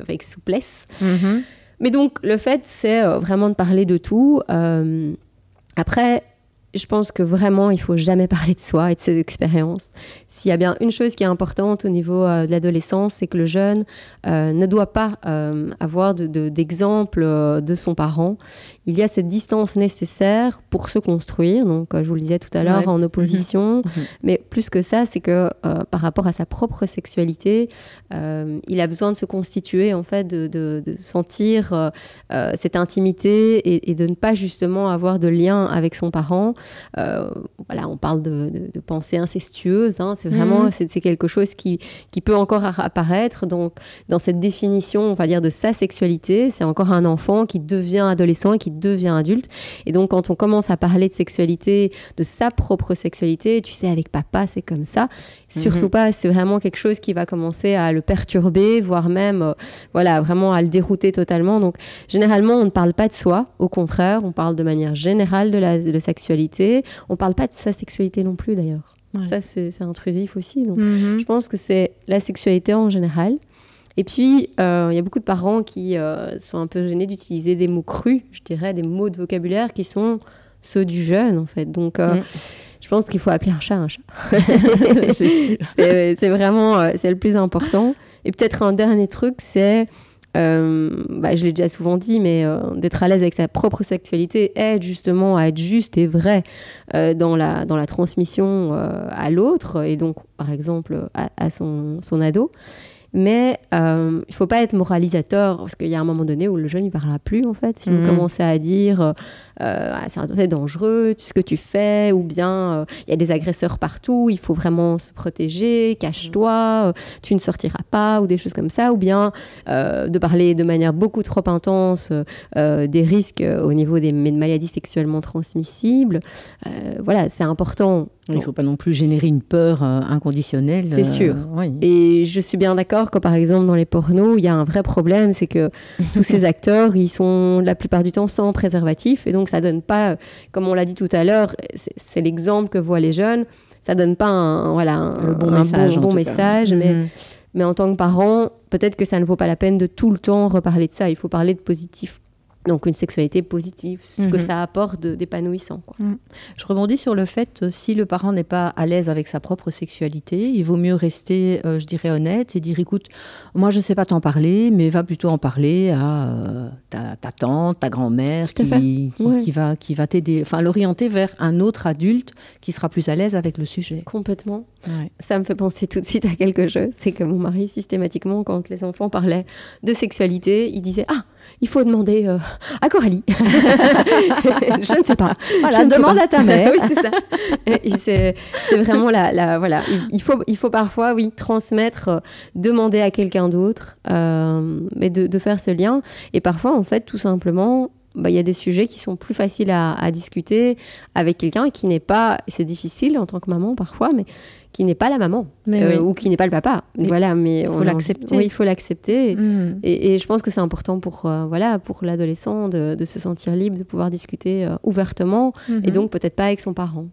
avec souplesse. Mhm. Mais donc, le fait, c'est vraiment de parler de tout. Après, je pense que vraiment, il faut jamais [LAUGHS] parler de soi et de ses expériences. S'il y a bien une chose qui est importante au niveau euh, de l'adolescence, c'est que le jeune euh, ne doit pas euh, avoir de- de- d'exemple de, son parent. Il y a cette distance nécessaire pour se construire. Donc, je vous le disais tout à l'heure, Ouais. en opposition. Mhm. [LAUGHS] Mais plus que ça, c'est que par rapport à sa propre sexualité, il a besoin de se constituer, en fait, de, sentir cette intimité et, et de ne pas justement avoir de lien avec son parent. Euh, voilà, on parle de, de, de pensée incestueuse. hein, c'est vraiment Mhm. c'est, quelque chose qui, qui peut encore apparaître. Donc, dans cette définition, on va dire, de sa sexualité, c'est encore un enfant qui devient adolescent et qui devient adulte. Et donc, quand on commence à parler de sexualité, de sa propre sexualité, tu sais, avec papa, c'est comme ça. Surtout Mhm. pas, c'est vraiment quelque chose qui va commencer à le perturber, voire même, euh, voilà, vraiment à le dérouter totalement. Donc, généralement, on ne parle pas de soi. Au contraire, on parle de manière générale de la de sexualité. On parle pas de sa sexualité non plus, d'ailleurs. Ouais. Ça, c'est intrusif aussi. Donc, Mhm. je pense que c'est la sexualité en général. Et puis, euh, il y a beaucoup de parents qui euh, sont un peu gênés d'utiliser des mots crus, je dirais, des mots de vocabulaire qui sont ceux du jeune, en fait. Donc, euh, je pense qu'il faut appeler un chat un chat. [LAUGHS] [LAUGHS] C'est vraiment c'est le plus important. Et peut-être un dernier truc, c'est, euh, bah, je l'ai déjà souvent dit, mais euh, d'être à l'aise avec sa propre sexualité aide justement à être juste et vrai euh, dans, la, dans la transmission à l'autre, et donc par exemple à, à son, son ado. Mais euh, il faut pas être moralisateur parce qu'il y a un moment donné où le jeune il parlera plus en fait. Si Mhm. vous commencez à dire euh, ah, c'est dangereux ce que tu fais ou bien euh, il y a des agresseurs partout, il faut vraiment se protéger, cache-toi, euh, tu ne sortiras pas ou des choses comme ça ou bien euh, de parler de manière beaucoup trop intense euh, des risques euh, au niveau des maladies sexuellement transmissibles. Euh, voilà, c'est important. Il ne faut pas non plus générer une peur euh, inconditionnelle. C'est sûr. oui. Et je suis bien d'accord que par exemple dans les pornos, il y a un vrai problème, c'est que [LAUGHS] tous ces acteurs, ils sont la plupart du temps sans préservatif, et donc ça donne pas, comme on l'a dit tout à l'heure, c'est l'exemple que voient les jeunes, ça donne pas un, voilà, un, Le bon un message, bon cas. message, mais, Mhm. mais en tant que parent, peut-être que ça ne vaut pas la peine de tout le temps reparler de ça, il faut parler de positif. Donc une sexualité positive, ce que Mhm. ça apporte d'épanouissant. quoi. Je rebondis sur le fait, euh, si le parent n'est pas à l'aise avec sa propre sexualité, il vaut mieux rester, euh, je dirais, honnête et dire, écoute, moi je ne sais pas t'en parler, mais va plutôt en parler à euh, ta, ta tante, ta grand-mère, qui, qui, Ouais. qui va, qui va t'aider, enfin l'orienter vers un autre adulte qui sera plus à l'aise avec le sujet. Complètement. Ouais. Ça me fait penser tout de suite à quelque chose. C'est que mon mari, systématiquement, quand les enfants parlaient de sexualité, il disait Ah, il faut demander euh, à Coralie. [LAUGHS] je ne sais pas. Voilà, demande pas. à ta mère. [LAUGHS] oui, c'est ça. C'est vraiment la, la- voilà. Il, faut, il faut parfois, oui, transmettre, euh, demander à quelqu'un d'autre, euh, mais de, de faire ce lien. Et parfois, en fait, tout simplement. bah, Il y a des sujets qui sont plus faciles à, à discuter avec quelqu'un qui n'est pas, c'est difficile en tant que maman parfois, mais qui n'est pas la maman euh, oui. ou qui n'est pas le papa. Mais voilà, mais il faut on l'accepter. Oui, il faut l'accepter. Mhm. Et, et je pense que c'est important pour euh, voilà pour l'adolescent de, de se sentir libre, de pouvoir discuter euh, ouvertement et Mhm. donc peut-être pas avec son parent.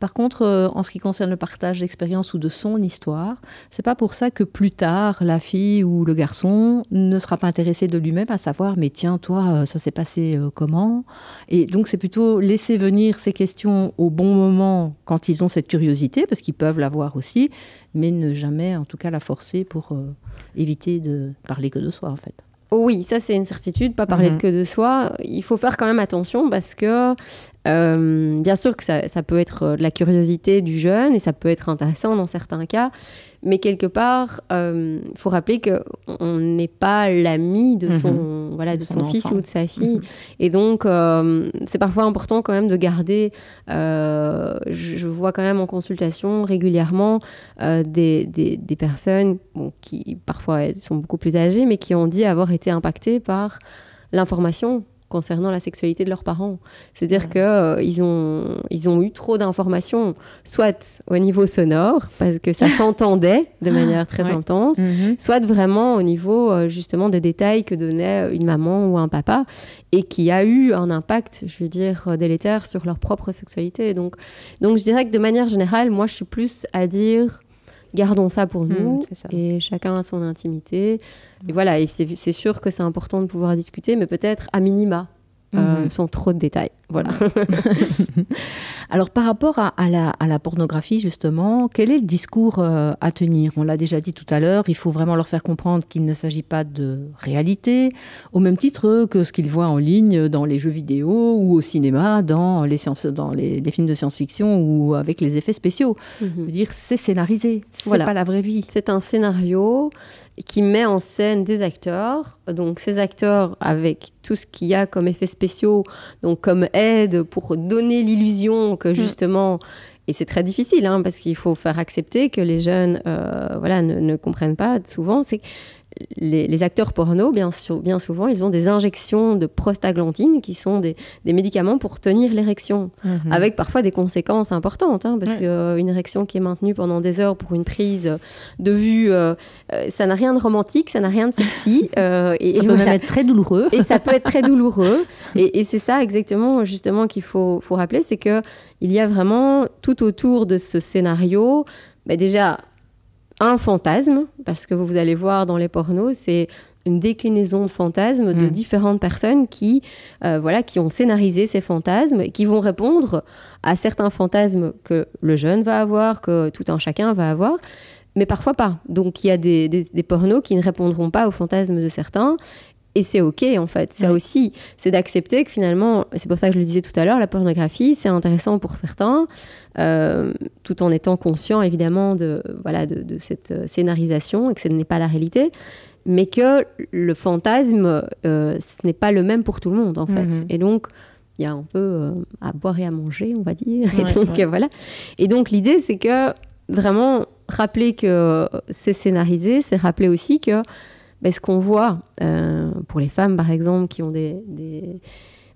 Par contre, euh, en ce qui concerne le partage d'expérience ou de son histoire, c'est pas pour ça que plus tard, la fille ou le garçon ne sera pas intéressé de lui-même à savoir, mais tiens, toi, euh, ça s'est passé euh, comment? Et donc, c'est plutôt laisser venir ces questions au bon moment quand ils ont cette curiosité, parce qu'ils peuvent l'avoir aussi, mais ne jamais, en tout cas, la forcer pour éviter de parler que de soi, en fait. Oui, ça c'est une certitude, pas parler Mhm. de que de soi. Il faut faire quand même attention parce que euh, bien sûr que ça, ça peut être euh, de la curiosité du jeune et ça peut être intéressant dans certains cas, mais quelque part, il faut rappeler que on n'est pas l'ami de son voilà de De son, son fils ou de sa fille, et donc euh, c'est parfois important quand même de garder. euh, je, je vois quand même en consultation régulièrement euh, des, des, des personnes bon, qui parfois sont beaucoup plus âgées, mais qui ont dit avoir été impactées par l'information concernant la sexualité de leurs parents. C'est-à-dire que euh, ils ont ils ont eu trop d'informations, soit au niveau sonore parce que ça [LAUGHS] s'entendait de manière très ouais. intense, soit vraiment au niveau euh, justement des détails que donnait une maman ou un papa et qui a eu un impact, je veux dire, euh, délétère sur leur propre sexualité. Donc, donc je dirais que de manière générale, moi je suis plus à dire gardons ça pour nous c'est ça. et chacun a son intimité. Et voilà, et c'est sûr que c'est important de pouvoir discuter, mais peut-être à minima. euh, Mhm. sans trop de détails. Voilà. [LAUGHS] Alors par rapport à, à la, à la pornographie, justement, quel est le discours euh, à tenir? On l'a déjà dit tout à l'heure, il faut vraiment leur faire comprendre qu'il ne s'agit pas de réalité, au même titre que ce qu'ils voient en ligne dans les jeux vidéo ou au cinéma, dans les, sciences, dans les, les films de science-fiction ou avec les effets spéciaux. Veux dire, c'est scénarisé, c'est Voilà. pas la vraie vie. C'est un scénario qui met en scène des acteurs. Donc ces acteurs avec tout ce qu'il y a comme effets spéciaux, donc comme aide pour donner l'illusion que justement, et c'est très difficile hein, parce qu'il faut faire accepter que les jeunes euh, voilà, ne, ne comprennent pas souvent, c'est les, acteurs porno, bien, bien, souvent, ils ont des injections de prostaglandine qui sont des, médicaments pour tenir l'érection, mhm. avec parfois des conséquences importantes, hein, parce qu'une érection qui est maintenue pendant des heures pour une prise de vue, euh, euh, ça n'a rien de romantique, ça n'a rien de sexy. [LAUGHS] Euh, et, ça peut même être très douloureux. Et ça peut être très [LAUGHS] douloureux. et, c'est ça exactement, justement, qu'il faut, faut rappeler, c'est qu'il y a vraiment tout autour de ce scénario, bah, déjà un fantasme, parce que vous allez voir dans les pornos, c'est une déclinaison de fantasmes de mm. différentes personnes qui, euh, voilà, qui ont scénarisé ces fantasmes et qui vont répondre à certains fantasmes que le jeune va avoir, que tout un chacun va avoir, mais parfois pas. Donc il y a des, des pornos qui ne répondront pas aux fantasmes de certains et c'est OK, en fait. Ça aussi, c'est d'accepter que finalement, c'est pour ça que je le disais tout à l'heure, la pornographie, c'est intéressant pour certains, euh, tout en étant conscient, évidemment, de, voilà, de, cette euh, scénarisation et que ce n'est pas la réalité, mais que le fantasme, euh, ce n'est pas le même pour tout le monde, en fait. Mhm. Et donc, il y a un peu à boire et à manger, on va dire. et donc, voilà. Et donc, l'idée, c'est que vraiment, rappeler que c'est scénarisé, c'est rappeler aussi que ben, ce qu'on voit euh, pour les femmes, par exemple, qui ont des, des,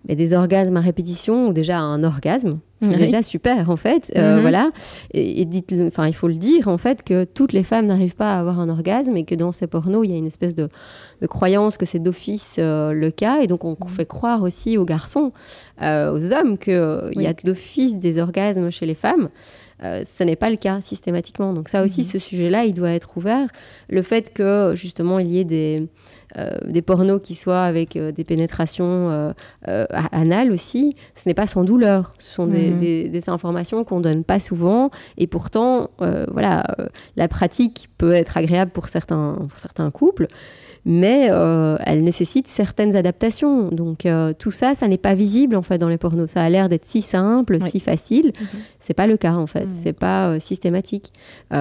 ben, des, orgasmes à répétition ou déjà un orgasme, c'est déjà super en fait. Euh, mhm. Voilà. Et, dites, enfin, il faut le dire en fait que toutes les femmes n'arrivent pas à avoir un orgasme et que dans ces pornos, il y a une espèce de, de croyance que c'est d'office euh, le cas. Et donc, on mhm. fait croire aussi aux garçons, aux hommes, qu'il y a d'office des orgasmes chez les femmes. Euh, ce n'est pas le cas systématiquement. Donc ça aussi, mhm. ce sujet-là, il doit être ouvert. Le fait que justement il y ait des, euh, des pornos qui soient avec euh, des pénétrations anales aussi, ce n'est pas sans douleur. Ce sont des, mhm. des, informations qu'on donne pas souvent. Et pourtant, voilà, la pratique peut être agréable pour certains, pour certains couples mais euh, elle nécessite certaines adaptations. Donc euh, tout ça, ça n'est pas visible en fait dans les pornos. Ça a l'air d'être si simple, si facile. Ce mhm. C'est pas le cas en fait. Ce C'est pas euh, systématique.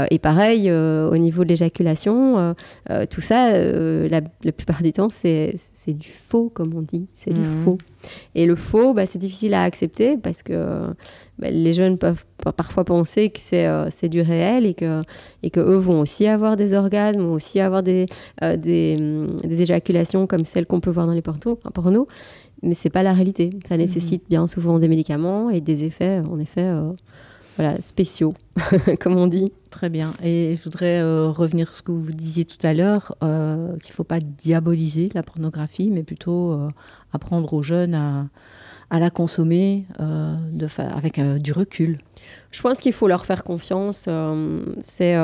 et pareil au niveau de l'éjaculation, tout ça, la, plupart du temps, c'est du faux comme on dit. C'est du mhm. faux. Et le faux, bah, c'est difficile à accepter parce que les jeunes peuvent parfois penser que c'est euh, du réel et que, et que eux vont aussi avoir des orgasmes, vont aussi avoir des, euh, des, des, éjaculations comme celles qu'on peut voir dans les pornos, pornos mais c'est pas la réalité. Ça mhm. nécessite bien souvent des médicaments et des effets, en effet, euh, voilà, spéciaux, [LAUGHS] comme on dit. Très bien. Et je voudrais revenir sur ce que vous disiez tout à l'heure, qu'il ne faut pas diaboliser la pornographie, mais plutôt apprendre aux jeunes à, à la consommer euh, avec euh, du recul. Je pense qu'il faut leur faire confiance. Euh, c'est,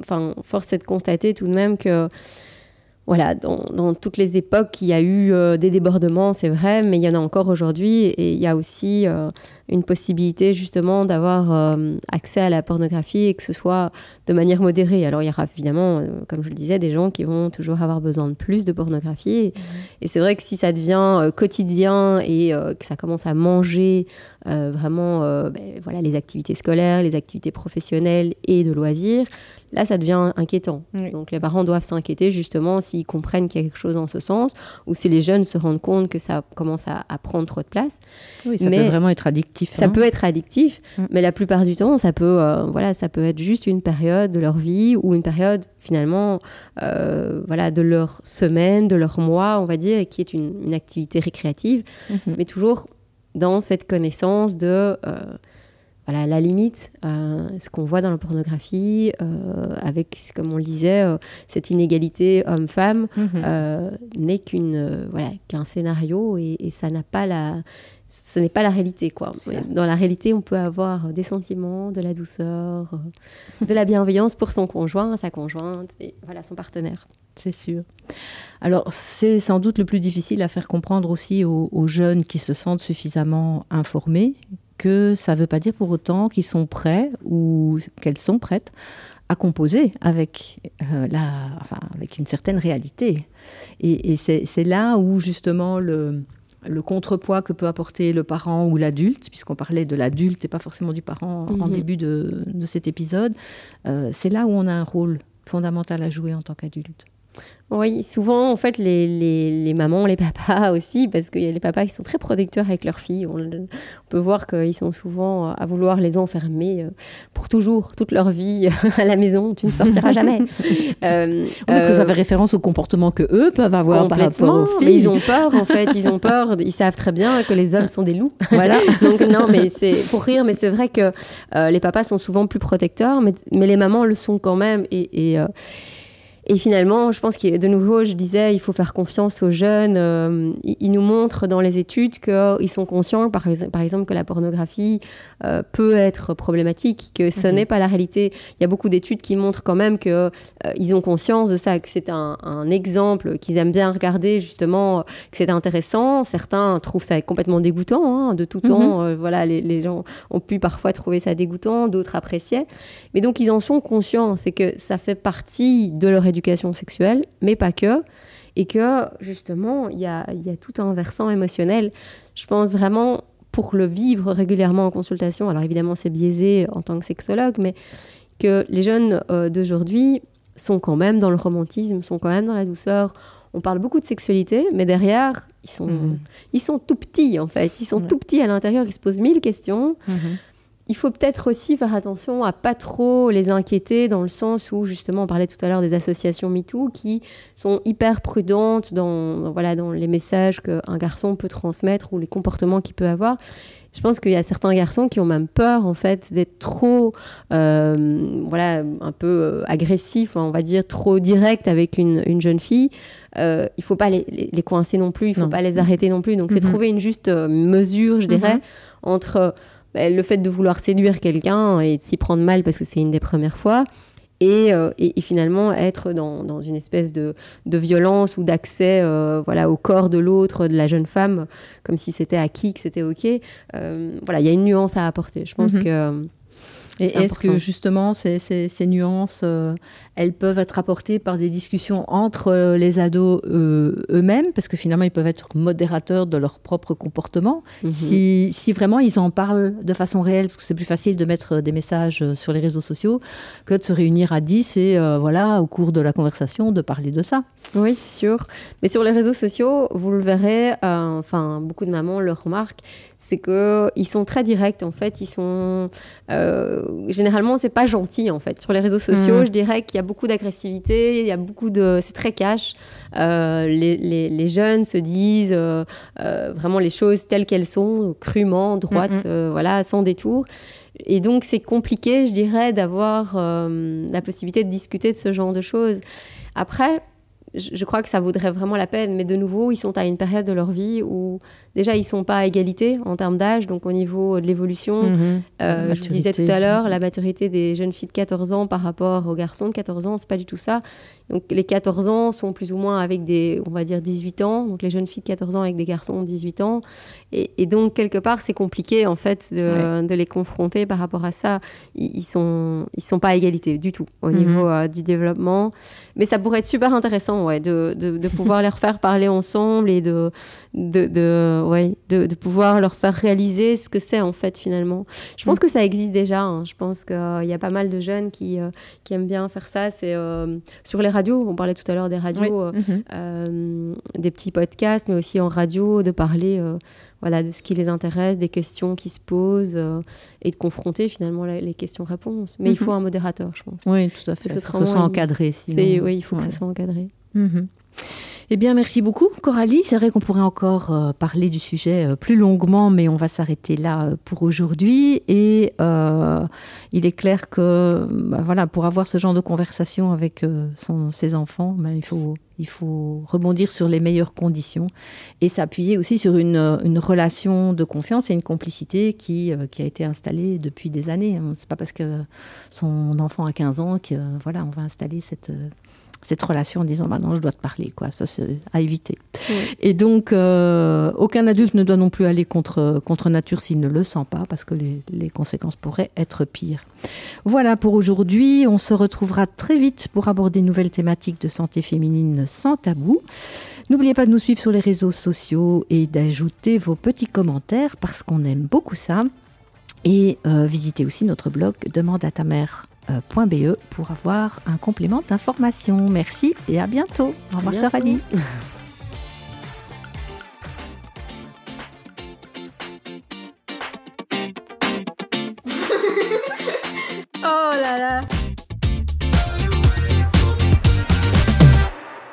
enfin, force est de constater tout de même que voilà, dans, toutes les époques, il y a eu euh, des débordements, c'est vrai, mais il y en a encore aujourd'hui. Et il y a aussi euh, une possibilité justement d'avoir euh, accès à la pornographie et que ce soit de manière modérée. Alors il y aura évidemment, comme je le disais, des gens qui vont toujours avoir besoin de plus de pornographie. Et, c'est vrai que si ça devient quotidien et que ça commence à manger vraiment ben, voilà, les activités scolaires, les activités professionnelles et de loisirs, Là, ça devient inquiétant. Donc les parents doivent s'inquiéter justement s'ils comprennent qu'il y a quelque chose dans ce sens ou si les jeunes se rendent compte que ça commence à, prendre trop de place. Oui, ça peut vraiment être addictif. Ça peut être addictif, mm. mais la plupart du temps, ça peut, euh, voilà, ça peut être juste une période de leur vie ou une période finalement euh, voilà, de leur semaine, de leur mois, on va dire, qui est une, activité récréative, mm-hmm. mais toujours dans cette connaissance de... Euh, voilà, la limite, euh, ce qu'on voit dans la pornographie, euh, avec, comme on le disait, euh, cette inégalité homme-femme, mhm. n'est qu'une voilà, qu'un scénario et, ça n'a pas la, ce n'est pas la réalité quoi. Dans la réalité, on peut avoir des sentiments, de la douceur, de la bienveillance pour son conjoint, sa conjointe et voilà son partenaire. C'est sûr. Alors, c'est sans doute le plus difficile à faire comprendre aussi aux jeunes qui se sentent suffisamment informés, que ça ne veut pas dire pour autant qu'ils sont prêts ou qu'elles sont prêtes à composer avec, euh, la, enfin, avec une certaine réalité. Et, c'est là où justement le, le contrepoids que peut apporter le parent ou l'adulte, puisqu'on parlait de l'adulte et pas forcément du parent en mhm. début de, de, cet épisode, euh, c'est là où on a un rôle fondamental à jouer en tant qu'adulte. Oui, souvent, en fait, les, les, les, mamans, les papas [LAUGHS] aussi, parce qu'il y a les papas qui sont très protecteurs avec leurs filles. On, on peut voir qu'ils sont souvent à vouloir les enfermer euh, pour toujours, toute leur vie [LAUGHS] à la maison. Tu ne sortiras [LAUGHS] jamais. euh, parce que ça fait référence au comportement que eux peuvent avoir par rapport aux filles. Mais ils ont peur, en fait. Ils ont peur. Ils savent très bien que les hommes sont des loups. Voilà. Donc, non, mais c'est pour rire, mais c'est vrai que euh, les papas sont souvent plus protecteurs, mais, mais les mamans le sont quand même. Et. et euh, et finalement, je pense que de nouveau, je disais, il faut faire confiance aux jeunes. Euh, ils nous montrent dans les études qu'ils sont conscients, par, par, exemple, que la pornographie euh, peut être problématique, que ce mmh. n'est pas la réalité. Il y a beaucoup d'études qui montrent quand même qu'ils euh, ont conscience de ça, que c'est un, un, exemple qu'ils aiment bien regarder, justement, que c'est intéressant. Certains trouvent ça complètement dégoûtant, hein, de tout mmh. temps. voilà, les, les, gens ont pu parfois trouver ça dégoûtant, d'autres appréciaient. Mais donc, ils en sont conscients, c'est que ça fait partie de leur éducation sexuelle, mais pas que. Et que justement, il y a, y a, tout un versant émotionnel. Je pense vraiment pour le vivre régulièrement en consultation. Alors évidemment, c'est biaisé en tant que sexologue, mais que les jeunes euh, d'aujourd'hui sont quand même dans le romantisme, sont quand même dans la douceur. On parle beaucoup de sexualité, mais derrière, ils sont, mmh. ils sont tout petits en fait. Ils sont tout petits à l'intérieur, ils se posent mille questions. Mmh il faut peut-être aussi faire attention à pas trop les inquiéter dans le sens où justement on parlait tout à l'heure des associations MeToo qui sont hyper prudentes dans, voilà, dans les messages qu'un garçon peut transmettre ou les comportements qu'il peut avoir. Je pense qu'il y a certains garçons qui ont même peur en fait d'être trop, euh, voilà, un peu euh, agressif, on va dire trop direct avec une, une jeune fille. Euh, il faut pas les, les, les, coincer non plus, il faut non. pas les arrêter non plus. Donc mm -hmm. c'est trouver une juste euh, mesure, je dirais, mm -hmm. entre bah, le fait de vouloir séduire quelqu'un et de s'y prendre mal parce que c'est une des premières fois, et, euh, et, et finalement être dans, dans, une espèce de, de violence ou d'accès euh, voilà, au corps de l'autre, de la jeune femme, comme si c'était acquis, que c'était OK. Euh, voilà, il y a une nuance à apporter. Je pense Mhm. mm -hmm. que. Et est-ce que justement ces, ces, ces nuances, euh, elles peuvent être apportées par des discussions entre euh, les ados euh, eux-mêmes, parce que finalement ils peuvent être modérateurs de leur propre comportement, Mhm. mm si, si, vraiment ils en parlent de façon réelle, parce que c'est plus facile de mettre des messages sur les réseaux sociaux que de se réunir à 10 et euh, voilà, au cours de la conversation, de parler de ça. Oui, c'est sûr. Mais sur les réseaux sociaux, vous le verrez, euh, enfin beaucoup de mamans le remarquent, c'est qu'ils sont très directs en fait. Ils sont euh, généralement c'est pas gentil en fait. Sur les réseaux sociaux, mmh. je dirais qu'il y a beaucoup d'agressivité, il y a beaucoup de, c'est très cash. Euh, les, les, les, jeunes se disent euh, vraiment les choses telles qu'elles sont, crûment, droite, mmh. voilà, sans détour. Et donc c'est compliqué, je dirais, d'avoir la possibilité de discuter de ce genre de choses. Après, je crois que ça vaudrait vraiment la peine, mais de nouveau, ils sont à une période de leur vie où déjà ils sont pas à égalité en termes d'âge, donc au niveau de l'évolution. Mmh, euh, je disais tout à l'heure, la maturité des jeunes filles de 14 ans par rapport aux garçons de 14 ans, c'est pas du tout ça. Donc les 14 ans sont plus ou moins avec des, on va dire 18 ans, donc les jeunes filles de 14 ans avec des garçons de 18 ans, et, et donc quelque part c'est compliqué en fait de, ouais. de, les confronter par rapport à ça. Ils, ils sont, ils sont pas à égalité du tout au mmh. niveau euh, du développement, mais ça pourrait être super intéressant, ouais, de, de, de pouvoir [LAUGHS] les refaire parler ensemble et de, de, de ouais, de, de, pouvoir leur faire réaliser ce que c'est en fait finalement. Je pense mmh. que ça existe déjà. Hein. Je pense qu'il euh, y a pas mal de jeunes qui, euh, qui aiment bien faire ça. C'est euh, sur les radios. On parlait tout à l'heure des radios, oui. mmh. des petits podcasts, mais aussi en radio, de parler voilà, de ce qui les intéresse, des questions qui se posent et de confronter finalement les, les questions-réponses. Mais il faut un modérateur, je pense. Oui, tout à fait. Parce que, que ce soit encadré. Oui, il faut ouais. que ce soit encadré. Mmh. Eh bien, merci beaucoup, Coralie. C'est vrai qu'on pourrait encore euh, parler du sujet euh, plus longuement, mais on va s'arrêter là euh, pour aujourd'hui. Et il est clair que, bah, voilà, pour avoir ce genre de conversation avec ses enfants, bah, il faut rebondir sur les meilleures conditions et s'appuyer aussi sur une, relation de confiance et une complicité qui, qui a été installée depuis des années. C'est pas parce que son enfant a 15 ans que voilà, on va installer cette, cette relation en disant maintenant bah je dois te parler quoi. Ça c'est à éviter. Oui. et donc euh, aucun adulte ne doit non plus aller contre contre nature s'il ne le sent pas parce que les, les conséquences pourraient être pires. Voilà pour aujourd'hui. On se retrouvera très vite pour aborder de nouvelles thématiques de santé féminine sans tabou. N'oubliez pas de nous suivre sur les réseaux sociaux et d'ajouter vos petits commentaires parce qu'on aime beaucoup ça. Et euh, visitez aussi notre blog demande à ta mère be pour avoir un complément d'information. Merci et à bientôt. Au revoir bientôt. Coralie. Oh là là